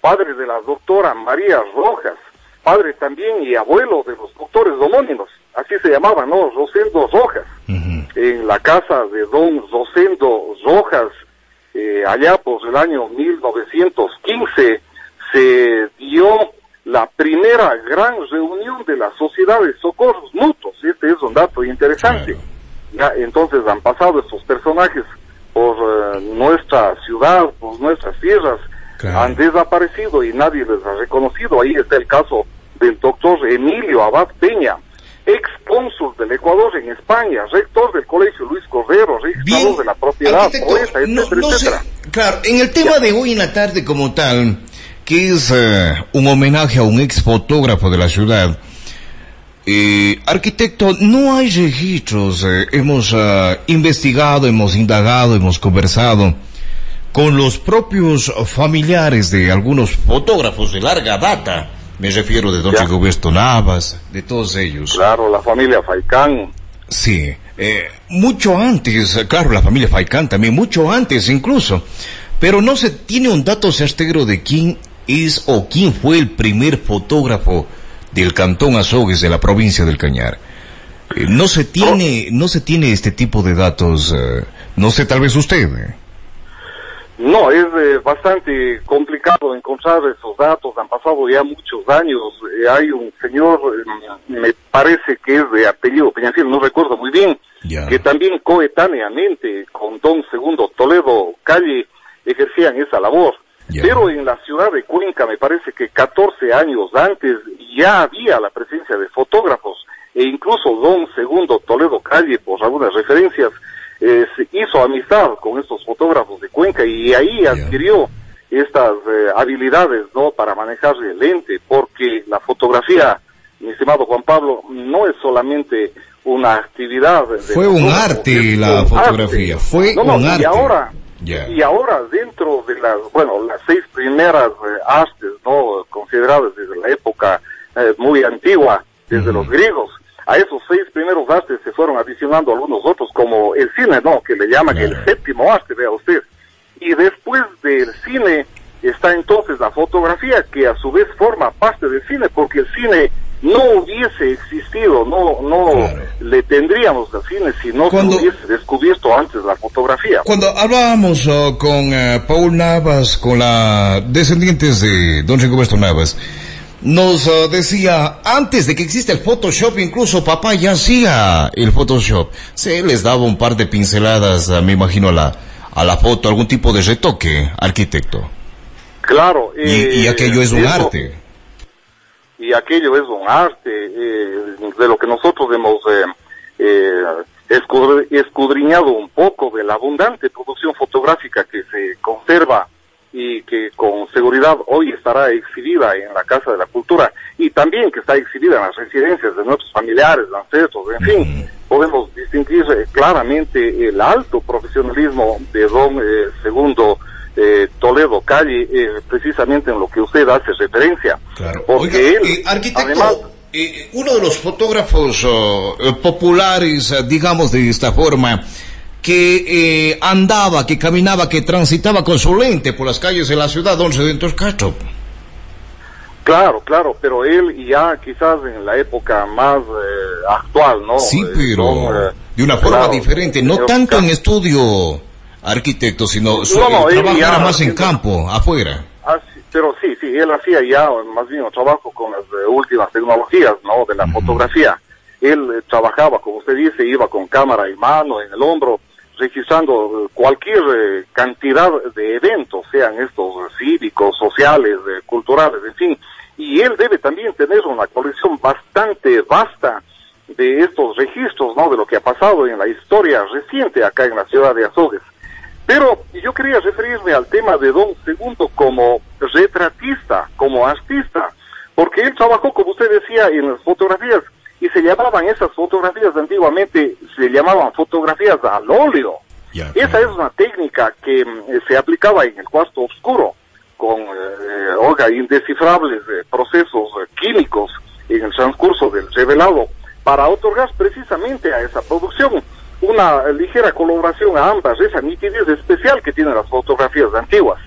padre de la doctora María Rojas, padre también y abuelo de los doctores homónimos, así se llamaba, ¿no? Rosendo Rojas, en la casa de don Rosendo Rojas, eh, allá por el año 1915, se dio la primera gran reunión de la sociedad de socorros mutuos. Este es un dato interesante. Ya, entonces han pasado estos personajes por eh, nuestra ciudad, por nuestras tierras, han desaparecido y nadie les ha reconocido. Ahí está el caso del doctor Emilio Abad Peña, ex cónsul del Ecuador en España, rector del Colegio Luis Cordero, registrador de la propiedad, poeta, etcétera, no sé, etcétera. claro, en el tema de hoy en la tarde como tal, que es eh, un homenaje a un ex fotógrafo de la ciudad, eh, arquitecto, no hay registros, eh, hemos ah, investigado, hemos indagado, hemos conversado con los propios familiares de algunos fotógrafos de larga data, me refiero de Don. Rigoberto Navas, de todos ellos. Claro, la familia Faicán. Sí, eh, mucho antes, eh, claro, la familia Faicán también, mucho antes incluso, pero no se tiene un dato certero de quién es o quién fue el primer fotógrafo del cantón Azogues de la provincia del Cañar. Eh, no se tiene, no se tiene este tipo de datos, eh, no sé, tal vez usted. No, es eh, bastante complicado encontrar esos datos, han pasado ya muchos años. Eh, hay un señor, eh, me parece que es de apellido Peñafiel, no recuerdo muy bien, que también coetáneamente con don Segundo Toledo Calle ejercían esa labor. Pero en la ciudad de Cuenca, me parece que 14 años antes ya había la presencia de fotógrafos e incluso don Segundo Toledo Calle, por algunas referencias, eh, se hizo amistad con estos fotógrafos de Cuenca y ahí adquirió estas eh, habilidades no para manejar el lente, porque la fotografía, mi estimado Juan Pablo, no es solamente una actividad. Fue un arte la fotografía, fue un arte. Y ahora, y ahora dentro de las, bueno, las seis primeras eh, artes, no consideradas desde la época eh, muy antigua, desde los griegos, a esos seis primeros artes se fueron adicionando algunos otros, como el cine, ¿no? Que le llaman el séptimo arte, vea usted. Y después del cine está entonces la fotografía, que a su vez forma parte del cine, porque el cine no hubiese existido, no, no le tendríamos al cine si no se hubiese descubierto antes la fotografía. Cuando hablábamos oh, con eh, Paul Navas, con la descendientes de Don Rigoberto Navas, nos uh, decía, antes de que exista el Photoshop, incluso papá ya hacía el Photoshop. Se les daba un par de pinceladas, uh, me imagino, a la, a la foto, algún tipo de retoque, arquitecto. Claro. y, y, aquello es un arte. Y aquello es un arte, eh, de lo que nosotros hemos eh, eh, escudriñado un poco de la abundante producción fotográfica que se conserva y que con seguridad hoy estará exhibida en la Casa de la Cultura y también que está exhibida en las residencias de nuestros familiares, ancestros, en fin, podemos distinguir eh, claramente el alto profesionalismo de don eh, segundo eh, Toledo Calle, precisamente en lo que usted hace referencia. Porque él, además, uno de los fotógrafos oh, populares, digamos de esta forma, que eh, andaba, que caminaba, que transitaba con su lente por las calles de la ciudad, don Sedentos Castro. Claro, claro, pero él ya quizás en la época más eh, actual, ¿no? Sí, eh, pero de una forma diferente, no tanto en estudio arquitecto, sino su trabajo era más en campo, afuera. Ah, pero sí, sí, él hacía ya más bien un trabajo con las últimas tecnologías, ¿no? De la fotografía. Él trabajaba, como usted dice, iba con cámara en mano, en el hombro, registrando cualquier eh, cantidad de eventos, sean estos cívicos, sociales, eh, culturales, en fin. Y él debe también tener una colección bastante vasta de estos registros, ¿no? De lo que ha pasado en la historia reciente acá en la ciudad de Azogues. Pero yo quería referirme al tema de Don Segundo como retratista, como artista, porque él trabajó, como usted decía, en las fotografías y se llamaban esas fotografías antiguamente, se llamaban fotografías al óleo. Esa es una técnica que mm, se aplicaba en el cuarto oscuro, con, eh, indescifrables eh, procesos eh, químicos en el transcurso del revelado, para otorgar precisamente a esa producción una ligera coloración a ambas, esa nitidez especial que tienen las fotografías antiguas.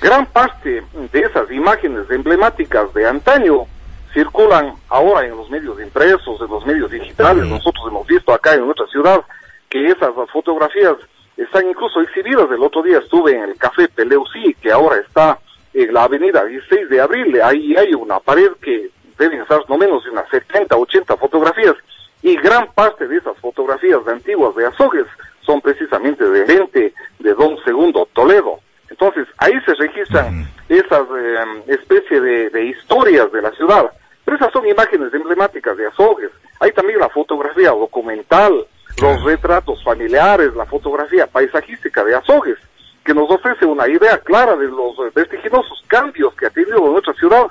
Gran parte de esas imágenes emblemáticas de antaño circulan ahora en los medios impresos, en los medios digitales. Nosotros hemos visto acá en nuestra ciudad que esas fotografías están incluso exhibidas. El otro día estuve en el Café Peleusí, que ahora está en la avenida 16 de abril. Ahí hay una pared que deben estar no menos de unas 70, 80 fotografías. Y gran parte de esas fotografías de antiguas de Azogues son precisamente de lente de Don Segundo Toledo. Entonces, ahí se registran esas eh, especie de, de historias de la ciudad pero esas son imágenes emblemáticas de Azogues. Hay también la fotografía documental, los retratos familiares, la fotografía paisajística de Azogues, que nos ofrece una idea clara de los vertiginosos cambios que ha tenido nuestra ciudad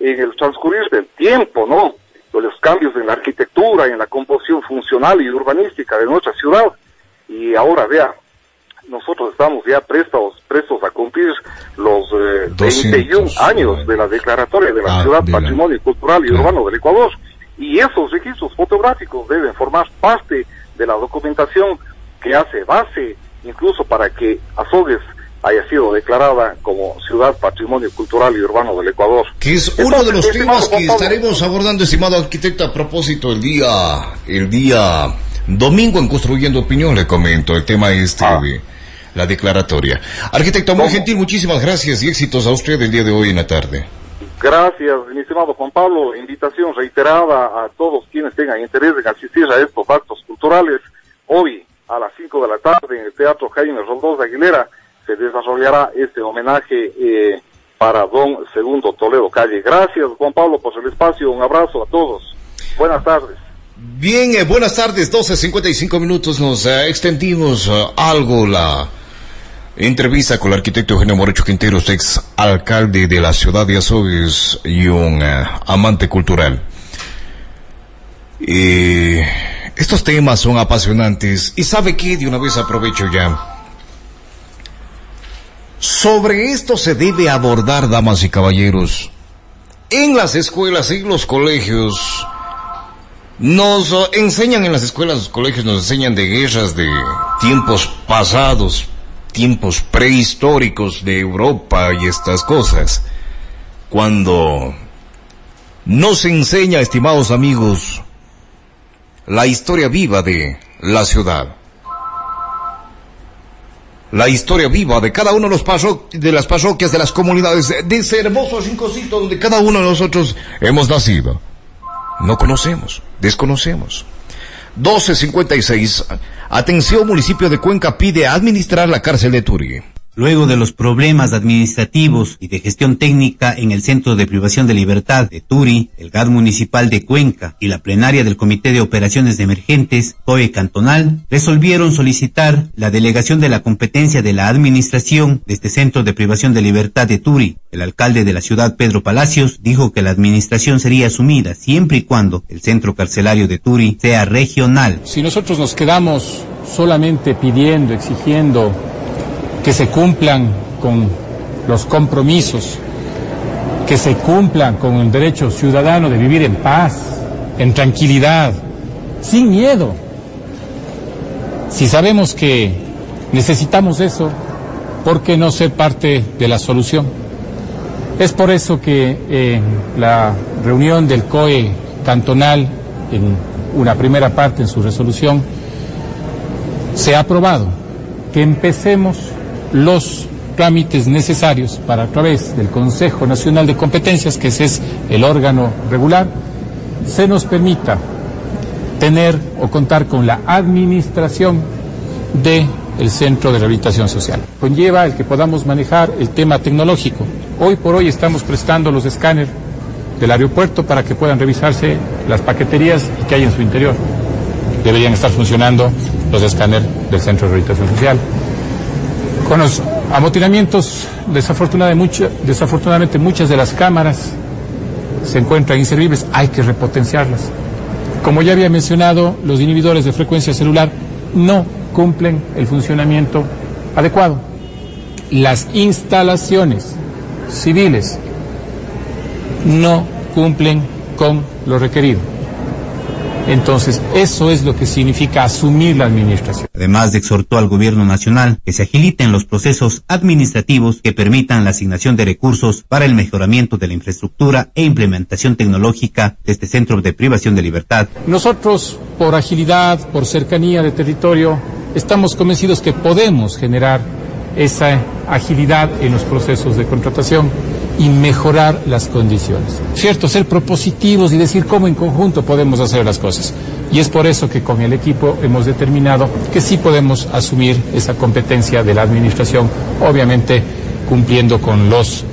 en el transcurrir del tiempo, ¿no? Los cambios en la arquitectura, en la composición funcional y urbanística de nuestra ciudad. Y ahora, vea, nosotros estamos ya prestos, prestos a cumplir los 21 eh, años de la declaratoria de la ah, ciudad patrimonio cultural y urbano del Ecuador y esos registros fotográficos deben formar parte de la documentación que hace base incluso para que Azogues haya sido declarada como ciudad patrimonio cultural y urbano del Ecuador. Que es uno de los temas que estaremos abordando, estimado arquitecto, a propósito el día, el día domingo en Construyendo Opinión, le comento, el tema este ah. de la declaratoria. Arquitecto, muy gentil, muchísimas gracias y éxitos a usted el día de hoy en la tarde. Gracias, mi estimado Juan Pablo. Invitación reiterada a todos quienes tengan interés en asistir a estos actos culturales. Hoy, a las 5 de la tarde, en el Teatro Jaime Roldós de Aguilera, se desarrollará este homenaje eh, para don Segundo Toledo Calle. Gracias, Juan Pablo, por el espacio. Un abrazo a todos. Buenas tardes. Bien, eh, buenas tardes, 12.55 minutos. Nos eh, extendimos eh, algo la entrevista con el arquitecto Eugenio Morecho Quinteros, ex alcalde de la ciudad de Azogues y un eh, amante cultural. Eh, estos temas son apasionantes y sabe que de una vez aprovecho ya. Sobre esto se debe abordar, damas y caballeros. En las escuelas, en los colegios, nos uh, enseñan en las escuelas, los colegios nos enseñan de guerras de tiempos pasados, tiempos prehistóricos de Europa y estas cosas. Cuando nos enseña, estimados amigos, la historia viva de la ciudad. La historia viva de cada uno de, los de las parroquias, de las comunidades, de ese hermoso donde cada uno de nosotros hemos nacido. No conocemos, desconocemos. 1256. Atención, municipio de Cuenca pide administrar la cárcel de Turi. Luego de los problemas administrativos y de gestión técnica en el Centro de Privación de Libertad de Turi, el GAD municipal de Cuenca y la plenaria del Comité de Operaciones de Emergentes, COE Cantonal, resolvieron solicitar la delegación de la competencia de la administración de este Centro de Privación de Libertad de Turi. El alcalde de la ciudad, Pedro Palacios, dijo que la administración sería asumida siempre y cuando el centro carcelario de Turi sea regional. Si nosotros nos quedamos solamente pidiendo, exigiendo que se cumplan con los compromisos, que se cumplan con el derecho ciudadano de vivir en paz, en tranquilidad, sin miedo. Si sabemos que necesitamos eso, ¿por qué no ser parte de la solución? Es por eso que en la reunión del COE cantonal, en una primera parte en su resolución, se ha aprobado que empecemos los trámites necesarios para a través del Consejo Nacional de Competencias, que ese es el órgano regular, se nos permita tener o contar con la administración de el Centro de Rehabilitación Social. Conlleva el que podamos manejar el tema tecnológico. Hoy por hoy estamos prestando los escáneres del aeropuerto para que puedan revisarse las paqueterías que hay en su interior. Deberían estar funcionando los escáneres del Centro de Rehabilitación Social. Con los amotinamientos, desafortunadamente, mucha- desafortunadamente muchas de las cámaras se encuentran inservibles, hay que repotenciarlas. Como ya había mencionado, los inhibidores de frecuencia celular no cumplen el funcionamiento adecuado. Las instalaciones civiles no cumplen con lo requerido. Entonces, eso es lo que significa asumir la administración. Además, exhortó al gobierno nacional que se agiliten los procesos administrativos que permitan la asignación de recursos para el mejoramiento de la infraestructura e implementación tecnológica de este centro de privación de libertad. Nosotros, por agilidad, por cercanía de territorio, estamos convencidos que podemos generar esa agilidad en los procesos de contratación y mejorar las condiciones. Cierto, ser propositivos y decir cómo en conjunto podemos hacer las cosas. Y es por eso que con el equipo hemos determinado que sí podemos asumir esa competencia de la administración, obviamente cumpliendo con los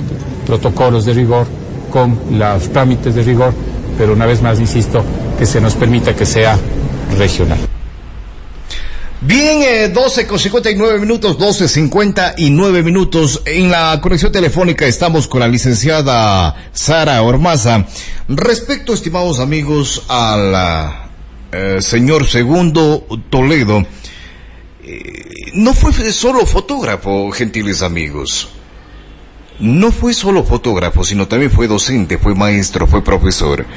protocolos de rigor, con los trámites de rigor, pero una vez más insisto, que se nos permita que sea regional. Bien, eh, 12 con 59 minutos, 12, 59 minutos. En la conexión telefónica estamos con la licenciada Sara Ormaza. Respecto, estimados amigos, al eh, señor Segundo Toledo, eh, no fue solo fotógrafo, gentiles amigos. No fue solo fotógrafo, sino también fue docente, fue maestro, fue profesor.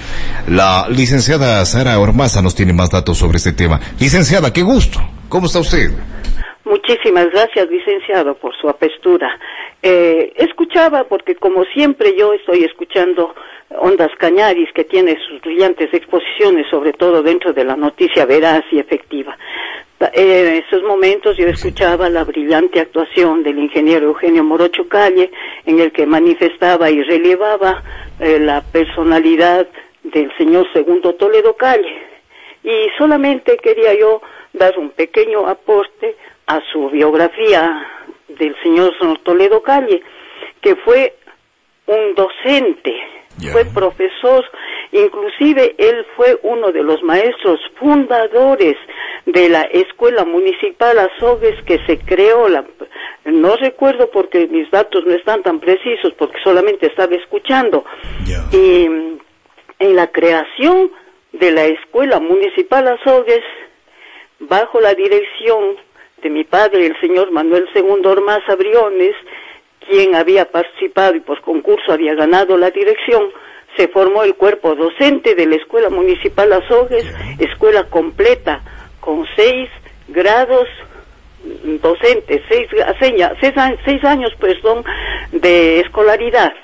La licenciada Sara Ormaza nos tiene más datos sobre este tema. Licenciada, qué gusto. ¿Cómo está usted? Muchísimas gracias, licenciado, por su apertura. Eh, escuchaba, porque como siempre yo estoy escuchando Ondas Cañaris, que tiene sus brillantes exposiciones, sobre todo dentro de la noticia veraz y efectiva. Eh, en esos momentos yo escuchaba la brillante actuación del ingeniero Eugenio Morocho Calle, en el que manifestaba y relevaba eh, la personalidad del señor Segundo Toledo Calle. Y solamente quería yo dar un pequeño aporte a su biografía del señor Toledo Calle, que fue un docente, fue profesor, inclusive él fue uno de los maestros fundadores de la Escuela Municipal Azogues que se creó, la, no recuerdo porque mis datos no están tan precisos, porque solamente estaba escuchando, y en la creación de la Escuela Municipal Azogues, bajo la dirección de mi padre, el señor Manuel II Ormaza Briones, quien había participado y por concurso había ganado la dirección, se formó el cuerpo docente de la Escuela Municipal Azogues, escuela completa, con seis grados docentes, seis, seis, seis años perdón, de escolaridad.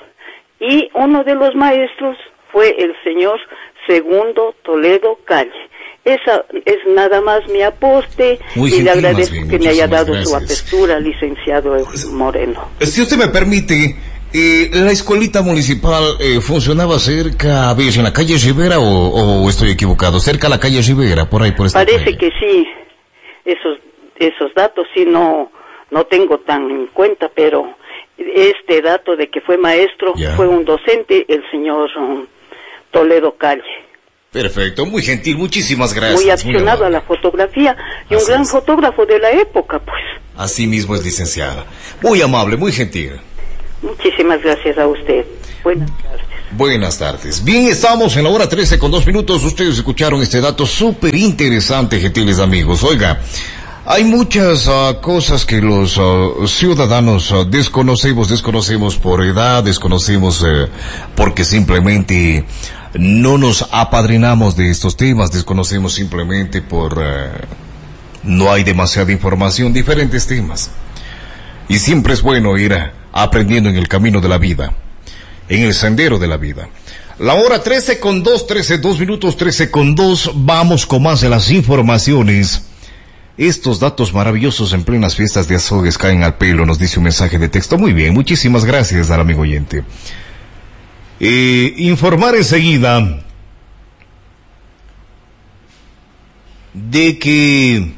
Y uno de los maestros fue el señor Segundo Toledo Calle. Esa es nada más mi aporte y le agradezco que me haya dado su apertura, licenciado Moreno. Si usted me permite, eh, ¿la escuelita municipal eh, funcionaba cerca, en la calle Rivera o, estoy equivocado? Cerca de la calle Rivera, por ahí, por esta Parece que sí, esos, esos datos sí no, no tengo tan en cuenta, pero este dato de que fue maestro, fue un docente, el señor um, Toledo Calle. Perfecto, muy gentil, muchísimas gracias. Muy accionado a la fotografía y un gran fotógrafo de la época, pues. Así mismo es licenciada. Muy amable, muy gentil. Muchísimas gracias a usted. Buenas tardes. Buenas tardes. Bien, estamos en la hora 13 con dos minutos. Ustedes escucharon este dato súper interesante, gentiles amigos. Oiga, hay muchas ah, cosas que los ah, ciudadanos ah, desconocemos, desconocemos por edad, desconocemos eh, porque simplemente no nos apadrinamos de estos temas, desconocemos simplemente por... Eh, no hay demasiada información, diferentes temas. Y siempre es bueno ir aprendiendo en el camino de la vida, en el sendero de la vida. La hora 13 con 2, 13, 2 minutos 13 con 2, vamos con más de las informaciones. Estos datos maravillosos en plenas fiestas de azogues caen al pelo, nos dice un mensaje de texto. Muy bien, muchísimas gracias al amigo oyente. Eh, informar enseguida de que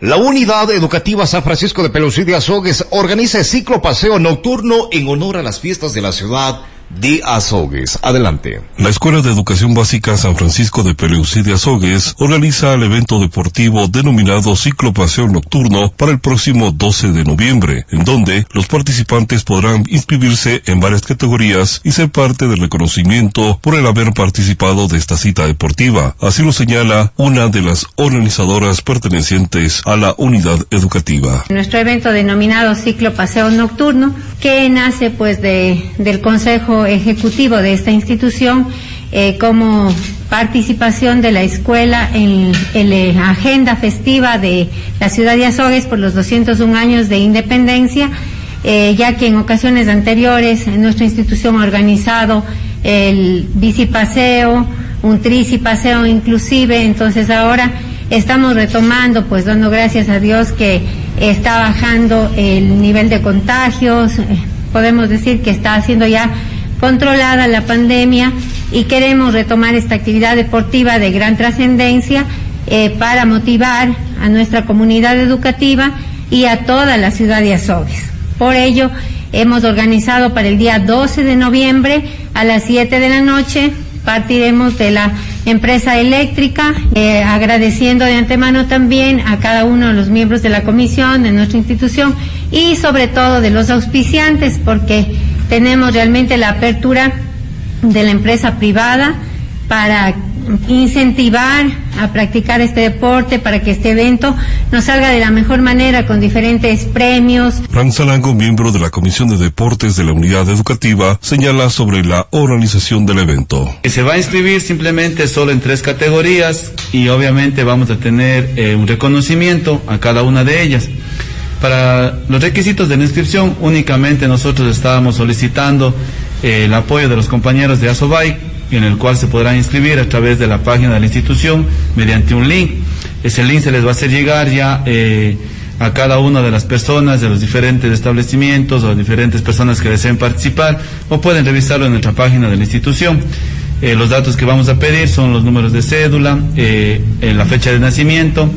la Unidad Educativa San Francisco de Pelusí de Azogues organiza el ciclo paseo nocturno en honor a las fiestas de la ciudad de Azogues. Adelante. La Escuela de Educación Básica San Francisco de Peleucí de Azogues organiza el evento deportivo denominado Ciclo Paseo Nocturno para el próximo 12 de noviembre, en donde los participantes podrán inscribirse en varias categorías y ser parte del reconocimiento por el haber participado de esta cita deportiva. Así lo señala una de las organizadoras pertenecientes a la unidad educativa. Nuestro evento denominado Ciclo Paseo Nocturno, que nace pues de, del Consejo ejecutivo de esta institución eh, como participación de la escuela en, la agenda festiva de la ciudad de Azogues por los 201 años de independencia, eh, ya que en ocasiones anteriores nuestra institución ha organizado el bicipaseo, un tricipaseo inclusive, entonces ahora estamos retomando, pues dando gracias a Dios que está bajando el nivel de contagios, eh, podemos decir que está haciendo ya controlada la pandemia y queremos retomar esta actividad deportiva de gran trascendencia eh, para motivar a nuestra comunidad educativa y a toda la ciudad de Azogues. Por ello, hemos organizado para el día 12 de noviembre a las 7 de la noche, partiremos de la empresa eléctrica, eh, agradeciendo de antemano también a cada uno de los miembros de la comisión, de nuestra institución y sobre todo de los auspiciantes, porque tenemos realmente la apertura de la empresa privada para incentivar a practicar este deporte para que este evento nos salga de la mejor manera con diferentes premios. Fran Salango, miembro de la Comisión de Deportes de la Unidad Educativa, señala sobre la organización del evento. Se va a inscribir simplemente solo en tres categorías y obviamente vamos a tener eh, un reconocimiento a cada una de ellas. Para los requisitos de la inscripción, únicamente nosotros estábamos solicitando eh, el apoyo de los compañeros de ASOBAI, en el cual se podrán inscribir a través de la página de la institución mediante un link. Ese link se les va a hacer llegar ya eh, a cada una de las personas de los diferentes establecimientos o diferentes personas que deseen participar o pueden revisarlo en nuestra página de la institución. Eh, los datos que vamos a pedir son los números de cédula, la fecha de nacimiento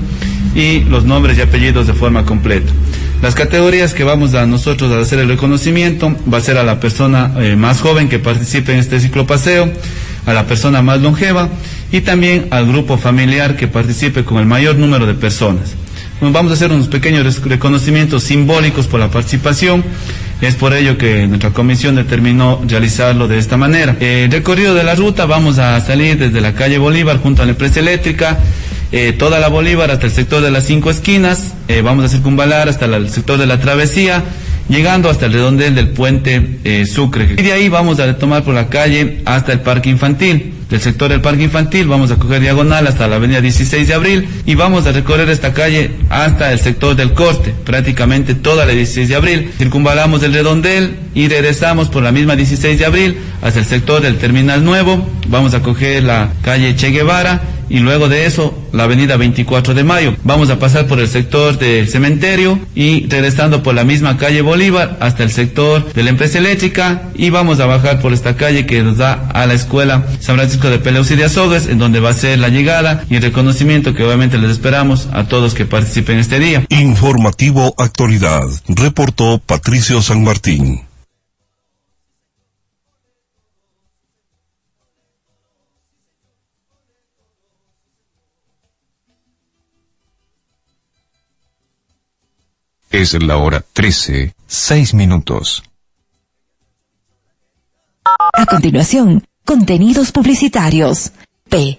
y los nombres y apellidos de forma completa. Las categorías que vamos a nosotros a hacer el reconocimiento va a ser a la persona eh, más joven que participe en este ciclopaseo, a la persona más longeva y también al grupo familiar que participe con el mayor número de personas. vamos a hacer unos pequeños reconocimientos simbólicos por la participación. Es por ello que nuestra comisión determinó realizarlo de esta manera. El recorrido de la ruta vamos a salir desde la calle Bolívar junto a la empresa eléctrica eh, toda la Bolívar hasta el sector de las cinco esquinas, eh, vamos a circunvalar hasta el sector de la travesía, llegando hasta el redondel del puente eh, Sucre. Y de ahí vamos a retomar por la calle hasta el parque infantil. Del sector del parque infantil vamos a coger diagonal hasta la avenida 16 de abril y vamos a recorrer esta calle hasta el sector del corte, prácticamente toda la 16 de abril. Circunvalamos el redondel y regresamos por la misma 16 de abril hasta el sector del terminal nuevo. Vamos a coger la calle Che Guevara y luego de eso la avenida 24 de Mayo. Vamos a pasar por el sector del cementerio y regresando por la misma calle Bolívar hasta el sector de la empresa eléctrica y vamos a bajar por esta calle que nos da a la escuela San Francisco de Peleus y de Azogues en donde va a ser la llegada y el reconocimiento que obviamente les esperamos a todos que participen este día. Informativo Actualidad. Reportó Patricio San Martín. Es la hora 13, 6 minutos. A continuación, contenidos publicitarios. P.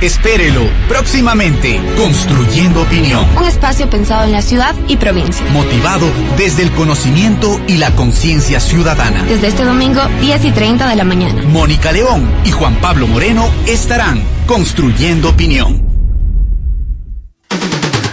Espérelo, próximamente, Construyendo Opinión. Un espacio pensado en la ciudad y provincia. Motivado desde el conocimiento y la conciencia ciudadana. Desde este domingo, 10 y 30 de la mañana. Mónica León y Juan Pablo Moreno estarán construyendo opinión.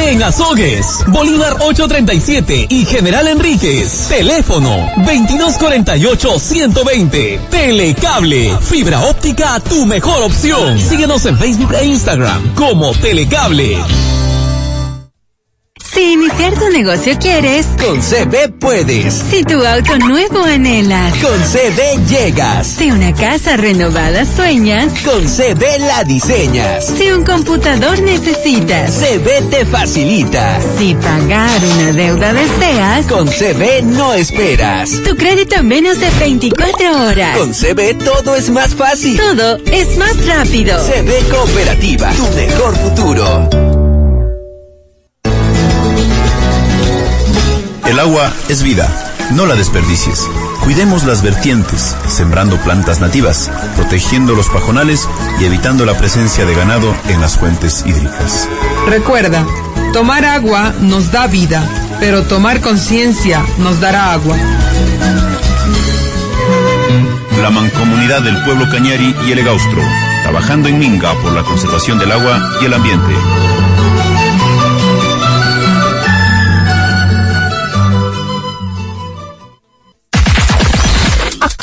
en Azogues, Bolívar 837 y General Enríquez. Teléfono 2248-120. Telecable. Fibra óptica, tu mejor opción. Síguenos en Facebook e Instagram como Telecable. Si iniciar tu negocio quieres, con CB puedes. Si tu auto nuevo anhelas, con CB llegas. Si una casa renovada sueñas, con CB la diseñas. Si un computador necesitas, CB te facilita. Si pagar una deuda deseas, con CB no esperas. Tu crédito en menos de 24 horas. Con CB todo es más fácil. Todo es más rápido. CB Cooperativa, tu mejor futuro. El agua es vida, no la desperdicies. Cuidemos las vertientes, sembrando plantas nativas, protegiendo los pajonales y evitando la presencia de ganado en las fuentes hídricas. Recuerda, tomar agua nos da vida, pero tomar conciencia nos dará agua. La mancomunidad del pueblo Cañari y el Egaustro, trabajando en Minga por la conservación del agua y el ambiente.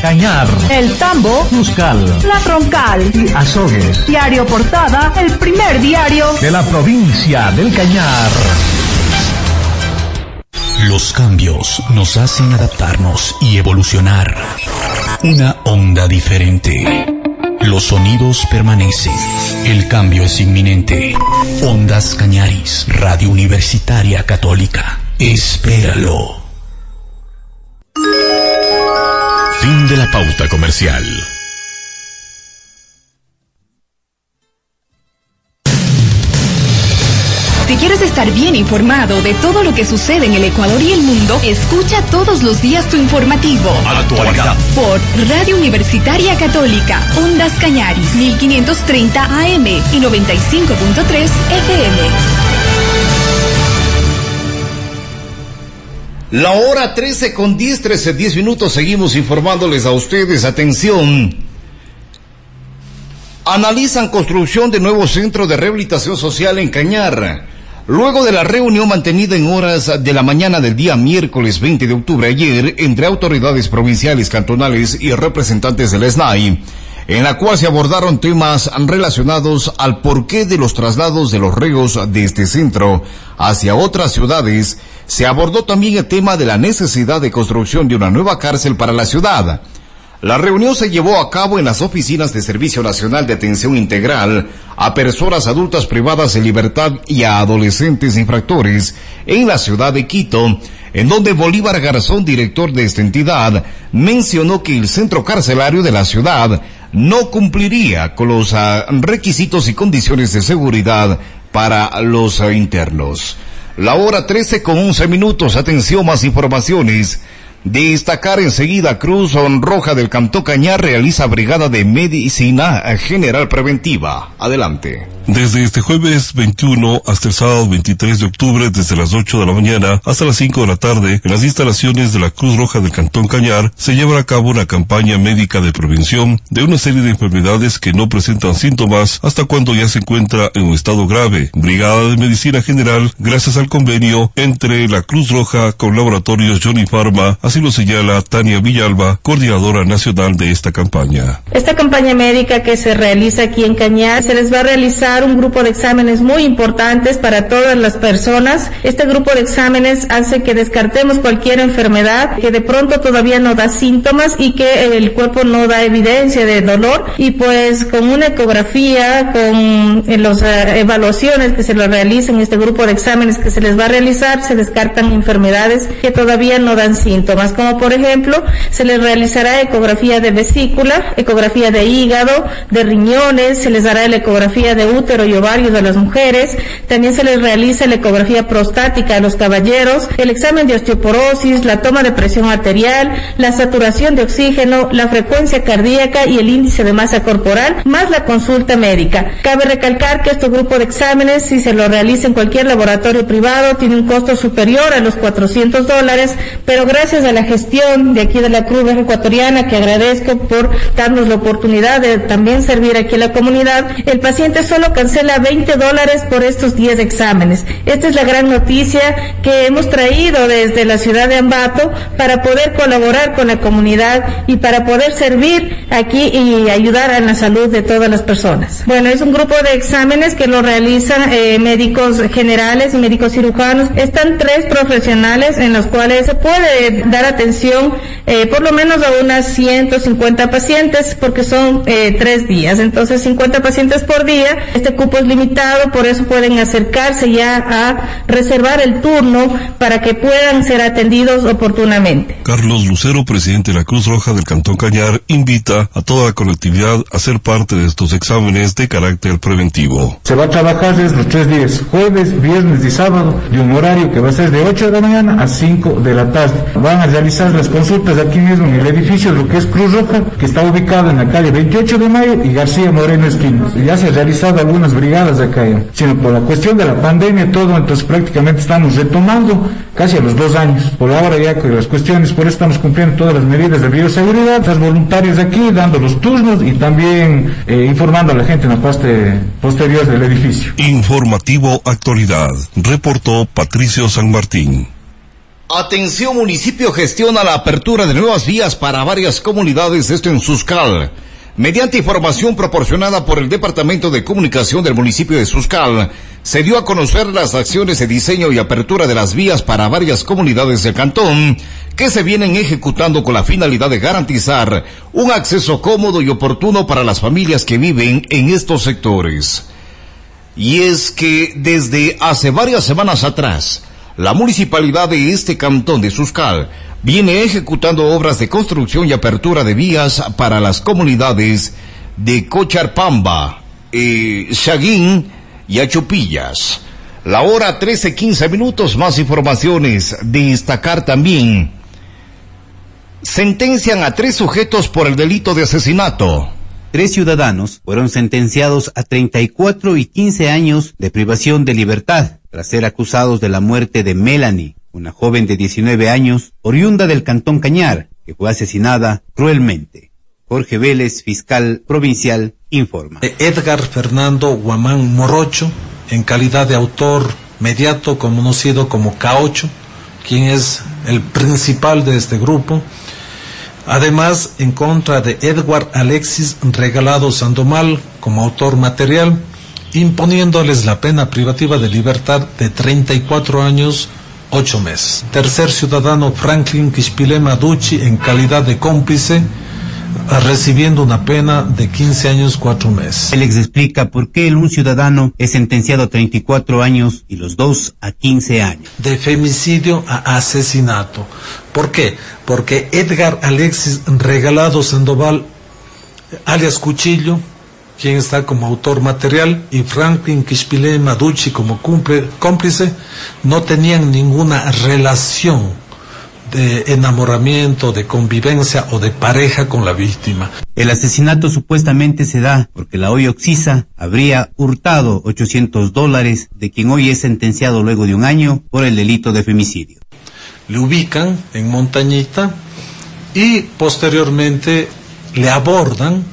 Cañar, El Tambo, Muscal, La Troncal y Azogues. Diario Portada, el primer diario de la provincia del Cañar. Los cambios nos hacen adaptarnos y evolucionar. Una onda diferente. Los sonidos permanecen. El cambio es inminente. Ondas Cañaris, Radio Universitaria Católica. Espéralo. Fin de la pauta comercial. Si quieres estar bien informado de todo lo que sucede en el Ecuador y el mundo, escucha todos los días tu informativo. Actualidad. Por Radio Universitaria Católica, Ondas Cañaris, 1530 AM y 95.3 FM. La hora 13 con 10, 13, 10 minutos. Seguimos informándoles a ustedes. Atención. Analizan construcción de nuevo centro de rehabilitación social en Cañar. Luego de la reunión mantenida en horas de la mañana del día miércoles 20 de octubre ayer entre autoridades provinciales, cantonales y representantes del SNAI, en la cual se abordaron temas relacionados al porqué de los traslados de los reos de este centro hacia otras ciudades, se abordó también el tema de la necesidad de construcción de una nueva cárcel para la ciudad. La reunión se llevó a cabo en las oficinas de Servicio Nacional de Atención Integral a personas adultas privadas de libertad y a adolescentes infractores en la ciudad de Quito, en donde Bolívar Garzón, director de esta entidad, mencionó que el centro carcelario de la ciudad no cumpliría con los ah, requisitos y condiciones de seguridad para los ah, internos. La hora 13 con 11 minutos. Atención, más informaciones. Destacar enseguida Cruz Roja del Cantó Cañar realiza brigada de medicina general preventiva. Adelante. Desde este jueves 21 hasta el sábado 23 de octubre, desde las 8 de la mañana hasta las 5 de la tarde, en las instalaciones de la Cruz Roja del Cantón Cañar, se llevará a cabo una campaña médica de prevención de una serie de enfermedades que no presentan síntomas hasta cuando ya se encuentra en un estado grave. Brigada de Medicina General, gracias al convenio entre la Cruz Roja con Laboratorios Johnny Pharma, Así lo señala Tania Villalba, coordinadora nacional de esta campaña. Esta campaña médica que se realiza aquí en Cañar, se les va a realizar un grupo de exámenes muy importantes para todas las personas. Este grupo de exámenes hace que descartemos cualquier enfermedad que de pronto todavía no da síntomas y que el cuerpo no da evidencia de dolor y pues con una ecografía, con las eh, evaluaciones que se le realizan este grupo de exámenes que se les va a realizar, se descartan enfermedades que todavía no dan síntomas como por ejemplo se les realizará ecografía de vesícula, ecografía de hígado, de riñones, se les dará la ecografía de útero y ovarios a las mujeres, también se les realiza la ecografía prostática a los caballeros, el examen de osteoporosis, la toma de presión arterial, la saturación de oxígeno, la frecuencia cardíaca y el índice de masa corporal, más la consulta médica. Cabe recalcar que este grupo de exámenes, si se lo realiza en cualquier laboratorio privado, tiene un costo superior a los 400 dólares, pero gracias a la gestión de aquí de la Cruz Ecuatoriana, que agradezco por darnos la oportunidad de también servir aquí a la comunidad, el paciente solo cancela 20 dólares por estos 10 exámenes. Esta es la gran noticia que hemos traído desde la ciudad de Ambato para poder colaborar con la comunidad y para poder servir aquí y ayudar a la salud de todas las personas. Bueno, es un grupo de exámenes que lo realizan eh, médicos generales y médicos cirujanos. Están tres profesionales en los cuales se puede dar atención eh, por lo menos a unas 150 pacientes porque son eh, tres días. Entonces 50 pacientes por día. Este cupo es limitado, por eso pueden acercarse ya a reservar el turno para que puedan ser atendidos oportunamente. Carlos Lucero, presidente de la Cruz Roja del Cantón Cañar, invita a toda la colectividad a ser parte de estos exámenes de carácter preventivo. Se va a trabajar desde los tres días, jueves, viernes y sábado, de un horario que va a ser de 8 de la mañana a 5 de la tarde. Van a realizar las consultas aquí mismo en el edificio, lo que es Cruz Roja, que está ubicado en la calle 28 de Mayo y García Moreno Esquina. Ya se han realizado algunas brigadas acá, sino por la cuestión de la pandemia y todo, entonces prácticamente estamos retomando casi a los dos años. Por ahora ya con las cuestiones, por eso estamos cumpliendo todas las medidas de bioseguridad, las voluntarios de aquí dando los turnos y también eh, informando a la gente en la parte posterior del edificio. Informativo Actualidad, reportó Patricio San Martín. Atención, municipio gestiona la apertura de nuevas vías para varias comunidades, esto en Suscal. Mediante información proporcionada por el Departamento de Comunicación del municipio de Suscal, se dio a conocer las acciones de diseño y apertura de las vías para varias comunidades del cantón que se vienen ejecutando con la finalidad de garantizar un acceso cómodo y oportuno para las familias que viven en estos sectores. Y es que desde hace varias semanas atrás, la municipalidad de este cantón de Suscal viene ejecutando obras de construcción y apertura de vías para las comunidades de Cocharpamba, eh, y Achupillas. La hora 13, 15 minutos, más informaciones. Destacar también. Sentencian a tres sujetos por el delito de asesinato. Tres ciudadanos fueron sentenciados a 34 y 15 años de privación de libertad tras ser acusados de la muerte de Melanie, una joven de 19 años, oriunda del Cantón Cañar, que fue asesinada cruelmente. Jorge Vélez, fiscal provincial, informa. Edgar Fernando Guamán Morocho, en calidad de autor mediato conocido como K8, quien es el principal de este grupo. Además, en contra de Edward Alexis Regalado Sandomal como autor material, imponiéndoles la pena privativa de libertad de 34 años, 8 meses. Tercer ciudadano Franklin Kishpilema Ducci en calidad de cómplice, recibiendo una pena de 15 años 4 meses. Alex explica por qué el un ciudadano es sentenciado a 34 años y los dos a 15 años. De femicidio a asesinato. ¿Por qué? Porque Edgar Alexis Regalado Sandoval, alias Cuchillo, quien está como autor material, y Franklin Kishpile Maducci como cumple, cómplice, no tenían ninguna relación de enamoramiento, de convivencia o de pareja con la víctima. El asesinato supuestamente se da porque la hoy Oxisa habría hurtado 800 dólares de quien hoy es sentenciado luego de un año por el delito de femicidio. Le ubican en Montañita y posteriormente le abordan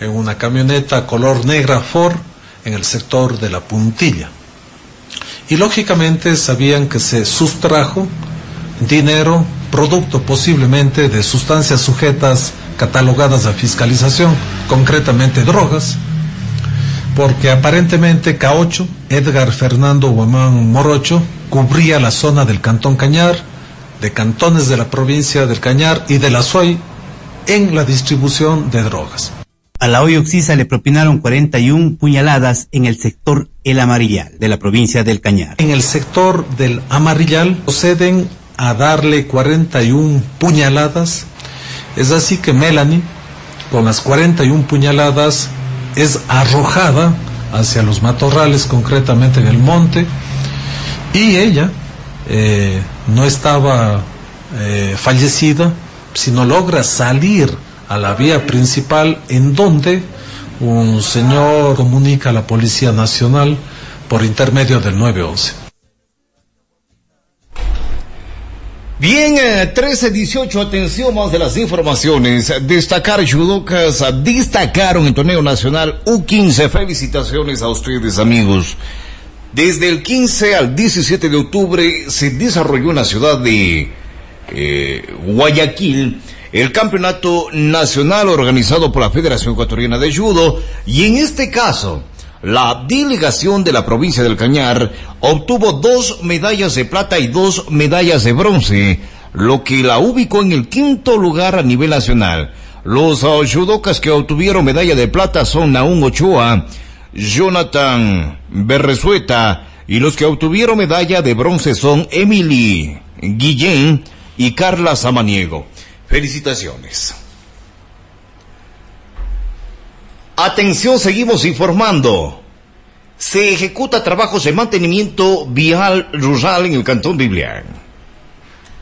en una camioneta color negra Ford en el sector de la puntilla. Y lógicamente sabían que se sustrajo dinero, producto posiblemente de sustancias sujetas catalogadas a fiscalización, concretamente drogas, porque aparentemente K8, Edgar Fernando Guamán Morocho, cubría la zona del Cantón Cañar, de cantones de la provincia del Cañar y de la SOI en la distribución de drogas. A la hoy Oxisa le propinaron 41 puñaladas en el sector El Amarillal de la provincia del Cañar. En el sector del Amarillal proceden a darle 41 puñaladas. Es así que Melanie, con las 41 puñaladas, es arrojada hacia los matorrales, concretamente en el monte, y ella eh, no estaba eh, fallecida, sino logra salir a la vía principal en donde un señor comunica a la Policía Nacional por intermedio del 911. Bien, eh, 13-18, atención más de las informaciones. Destacar judocas destacaron en torneo nacional U15. Felicitaciones a ustedes, amigos. Desde el 15 al 17 de octubre se desarrolló en la ciudad de eh, Guayaquil el campeonato nacional organizado por la Federación Ecuatoriana de Judo y en este caso la delegación de la provincia del Cañar obtuvo dos medallas de plata y dos medallas de bronce, lo que la ubicó en el quinto lugar a nivel nacional. Los uh, judocas que obtuvieron medalla de plata son Naún Ochoa, Jonathan Berresueta y los que obtuvieron medalla de bronce son Emily Guillén y Carla Samaniego. Felicitaciones. Atención, seguimos informando. Se ejecuta trabajos de mantenimiento vial rural en el Cantón Biblián.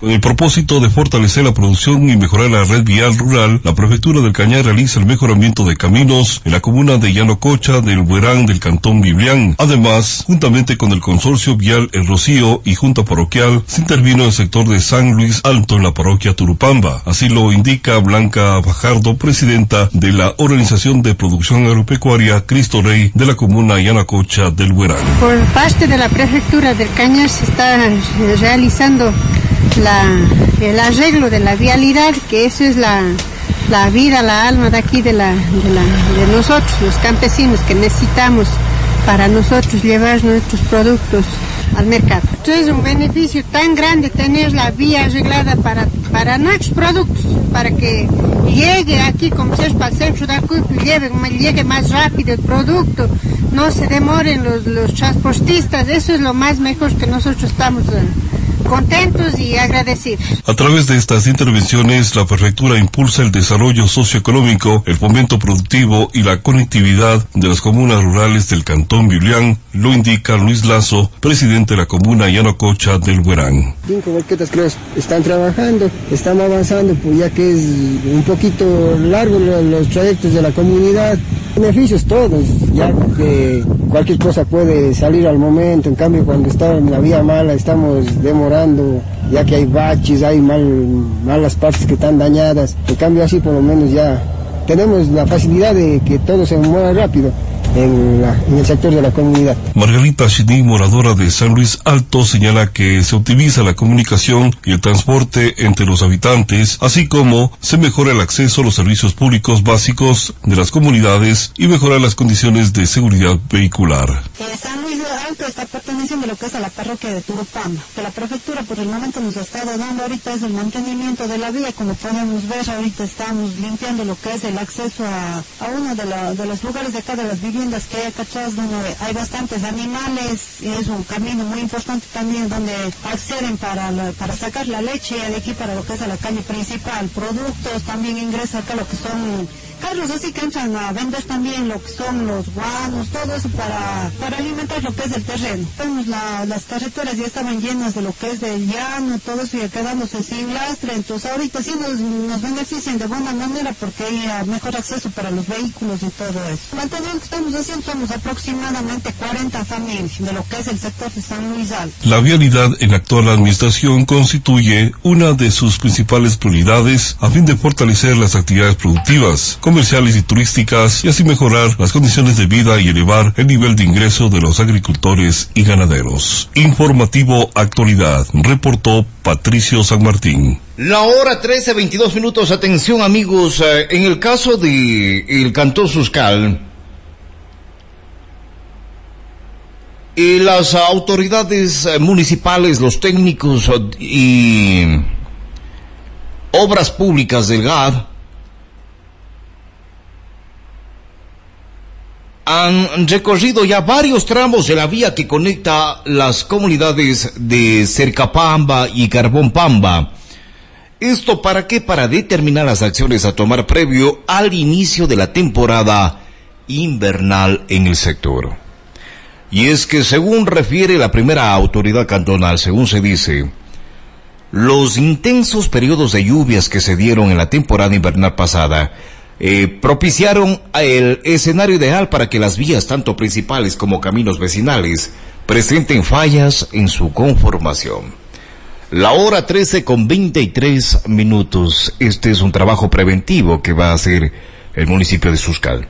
Con el propósito de fortalecer la producción y mejorar la red vial rural, la Prefectura del Cañar realiza el mejoramiento de caminos en la comuna de Llanococha del Huerán del Cantón Biblián. Además, juntamente con el Consorcio Vial El Rocío y Junta Parroquial, se intervino el sector de San Luis Alto en la parroquia Turupamba. Así lo indica Blanca Fajardo, presidenta de la Organización de Producción Agropecuaria Cristo Rey de la comuna Llanococha del Huerán. Por parte de la Prefectura del Cañar se está realizando la, el arreglo de la vialidad, que eso es la, la vida, la alma de aquí de, la, de, nosotros, los campesinos, que necesitamos para nosotros llevar nuestros productos al mercado. Entonces es un beneficio tan grande tener la vía arreglada para, para nuestros productos, para que llegue aquí, como se para el centro de Acuipo, llegue, llegue más rápido el producto, no se demoren los, los transportistas, eso es lo más mejor que nosotros estamos contentos y agradecidos. A través de estas intervenciones, la prefectura impulsa el desarrollo socioeconómico, el fomento productivo y la conectividad de las comunas rurales del Cantón Biblián, lo indica Luis Lazo, presidente de la comuna Yanococha del Huerán. Cinco volquetas creo están trabajando, estamos avanzando, pues ya que es un poquito largo los trayectos de la comunidad. Beneficios todos, ya que cualquier cosa puede salir al momento, en cambio cuando está en la vía mala estamos demorando, ya que hay baches, hay mal, malas partes que están dañadas, en cambio así por lo menos ya tenemos la facilidad de que todo se mueva rápido en, el sector de la comunidad. Margarita Chini, moradora de San Luis Alto, señala que se optimiza la comunicación y el transporte entre los habitantes, así como se mejora el acceso a los servicios públicos básicos de las comunidades y mejora las condiciones de seguridad vehicular. San Luis Alto está perteneciendo lo que es a la parroquia de Turupama, que la prefectura por el momento nos ha estado dando ahorita es el mantenimiento de la vía, como podemos ver ahorita estamos limpiando lo que es el acceso a, a uno de, de los lugares de acá de las viviendas que hay acá donde hay bastantes animales y es un camino muy importante también donde acceden para, para sacar la leche de aquí para lo que es la calle principal. Productos también ingresa acá lo que son carros así que entran a vender también lo que son los guanos, todo eso para, para alimentar lo que es el terreno. Vemos las carreteras ya estaban llenas de lo que es del llano, todo eso ya quedándose sin lastre, entonces ahorita sí nos, nos benefician de buena manera porque hay mejor acceso para los vehículos y todo eso. Manteniendo que estamos haciendo somos aproximadamente 40 familias de lo que es el sector de San Luis Alto. La vialidad en la actual administración constituye una de sus principales prioridades a fin de fortalecer las actividades productivas comerciales y turísticas y así mejorar las condiciones de vida y elevar el nivel de ingreso de los agricultores y ganaderos. Informativo Actualidad, reportó Patricio San Martín. La hora 13, 22 minutos. Atención amigos, eh, en el caso de el Cantón Suscal, y las autoridades eh, municipales, los técnicos eh, y obras públicas del GAD han recorrido ya varios tramos de la vía que conecta las comunidades de Cercapamba y Carbón ¿Esto para qué? Para determinar las acciones a tomar previo al inicio de la temporada invernal en el sector. Y es que según refiere la primera autoridad cantonal, según se dice, los intensos periodos de lluvias que se dieron en la temporada invernal pasada eh, propiciaron el escenario ideal para que las vías, tanto principales como caminos vecinales, presenten fallas en su conformación. La hora 13 con 23 minutos. Este es un trabajo preventivo que va a hacer el municipio de Suscal.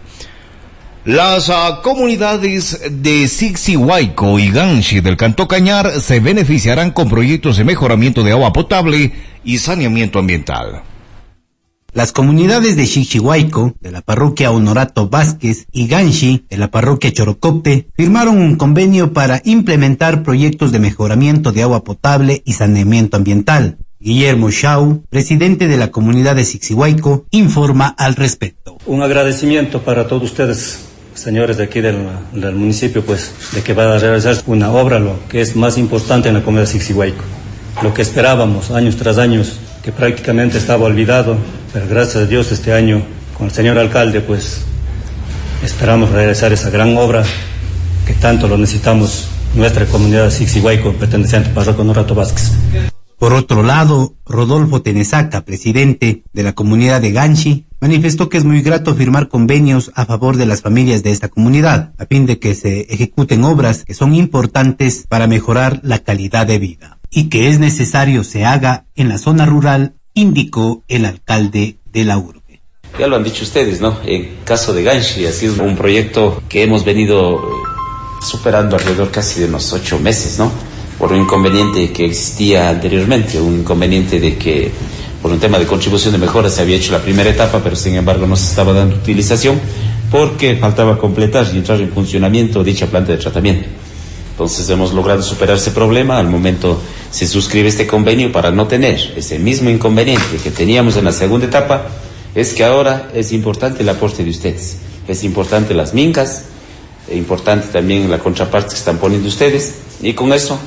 Las ah, comunidades de Sixihuayco y Ganshi del Canto Cañar se beneficiarán con proyectos de mejoramiento de agua potable y saneamiento ambiental. Las comunidades de Xixihuayco, de la parroquia Honorato Vázquez, y Ganshi, de la parroquia Chorocopte, firmaron un convenio para implementar proyectos de mejoramiento de agua potable y saneamiento ambiental. Guillermo Shau, presidente de la comunidad de Xixihuayco, informa al respecto. Un agradecimiento para todos ustedes, señores de aquí del, municipio, pues, de que va a realizar una obra, lo que es más importante en la comunidad de Xixihuayco. Lo que esperábamos años tras años, que prácticamente estaba olvidado, pero gracias a Dios este año con el señor alcalde pues esperamos realizar esa gran obra que tanto lo necesitamos nuestra comunidad Sixihuayco, perteneciente al parroquio Norato Vázquez. Por otro lado, Rodolfo Tenesaca, presidente de la comunidad de Ganchi, manifestó que es muy grato firmar convenios a favor de las familias de esta comunidad, a fin de que se ejecuten obras que son importantes para mejorar la calidad de vida y que es necesario se haga en la zona rural indicó el alcalde de la urbe. Ya lo han dicho ustedes, ¿no? En caso de Ganshi ha sido un proyecto que hemos venido eh, superando alrededor casi de unos ocho meses, ¿no? Por un inconveniente que existía anteriormente, un inconveniente de que por un tema de contribución de mejora se había hecho la primera etapa, pero sin embargo no se estaba dando utilización porque faltaba completar y entrar en funcionamiento dicha planta de tratamiento. Entonces hemos logrado superar ese problema. Al momento se suscribe este convenio para no tener ese mismo inconveniente que teníamos en la segunda etapa. Es que ahora es importante el aporte de ustedes. Es importante las mincas, es importante también la contraparte que están poniendo ustedes. Y con eso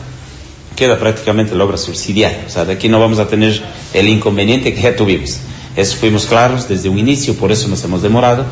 queda prácticamente la obra subsidiaria. O sea, de aquí no vamos a tener el inconveniente que ya tuvimos. Eso fuimos claros desde un inicio, por eso nos hemos demorado.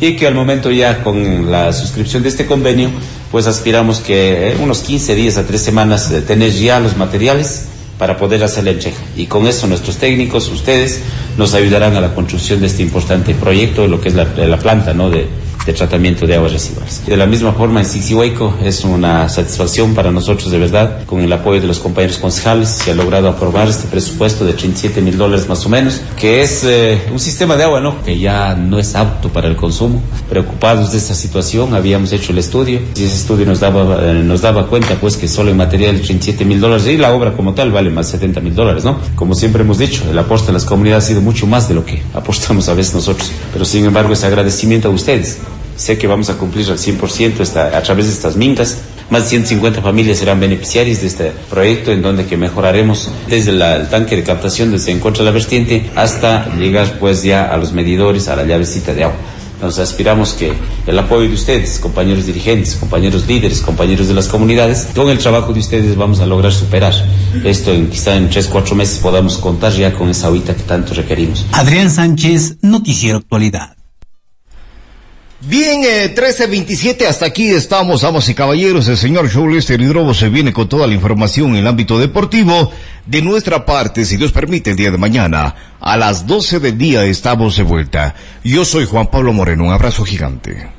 Y que al momento ya con la suscripción de este convenio, pues aspiramos que en unos 15 días a tres semanas eh, tener ya los materiales para poder hacer la entrega. Y con eso nuestros técnicos, ustedes, nos ayudarán a la construcción de este importante proyecto, lo que es la, la planta ¿no? de, de tratamiento de aguas residuales. De la misma forma, en Sixihueco es una satisfacción para nosotros de verdad, con el apoyo de los compañeros concejales, se ha logrado aprobar este presupuesto de 37 mil dólares más o menos, que es eh, un sistema de agua, ¿no? Que ya no es apto para el consumo. Preocupados de esta situación, habíamos hecho el estudio y ese estudio nos daba, eh, nos daba cuenta, pues, que solo en material 37 mil dólares y la obra como tal vale más 70 mil dólares, ¿no? Como siempre hemos dicho, el aporte a las comunidades ha sido mucho más de lo que apostamos a veces nosotros. Pero sin embargo, ese agradecimiento a ustedes Sé que vamos a cumplir al 100% esta, a través de estas mingas. Más de 150 familias serán beneficiarias de este proyecto en donde que mejoraremos desde la, el tanque de captación desde encuentra la vertiente hasta llegar pues ya a los medidores, a la llavecita de agua. Nos aspiramos que el apoyo de ustedes, compañeros dirigentes, compañeros líderes, compañeros de las comunidades, con el trabajo de ustedes vamos a lograr superar esto. En, quizá en tres, cuatro meses podamos contar ya con esa agüita que tanto requerimos. Adrián Sánchez, Noticiero Actualidad. Bien, eh, 13.27, hasta aquí estamos, damas y caballeros. El señor Lester Hidrobo se viene con toda la información en el ámbito deportivo. De nuestra parte, si Dios permite, el día de mañana, a las 12 del día estamos de vuelta. Yo soy Juan Pablo Moreno, un abrazo gigante.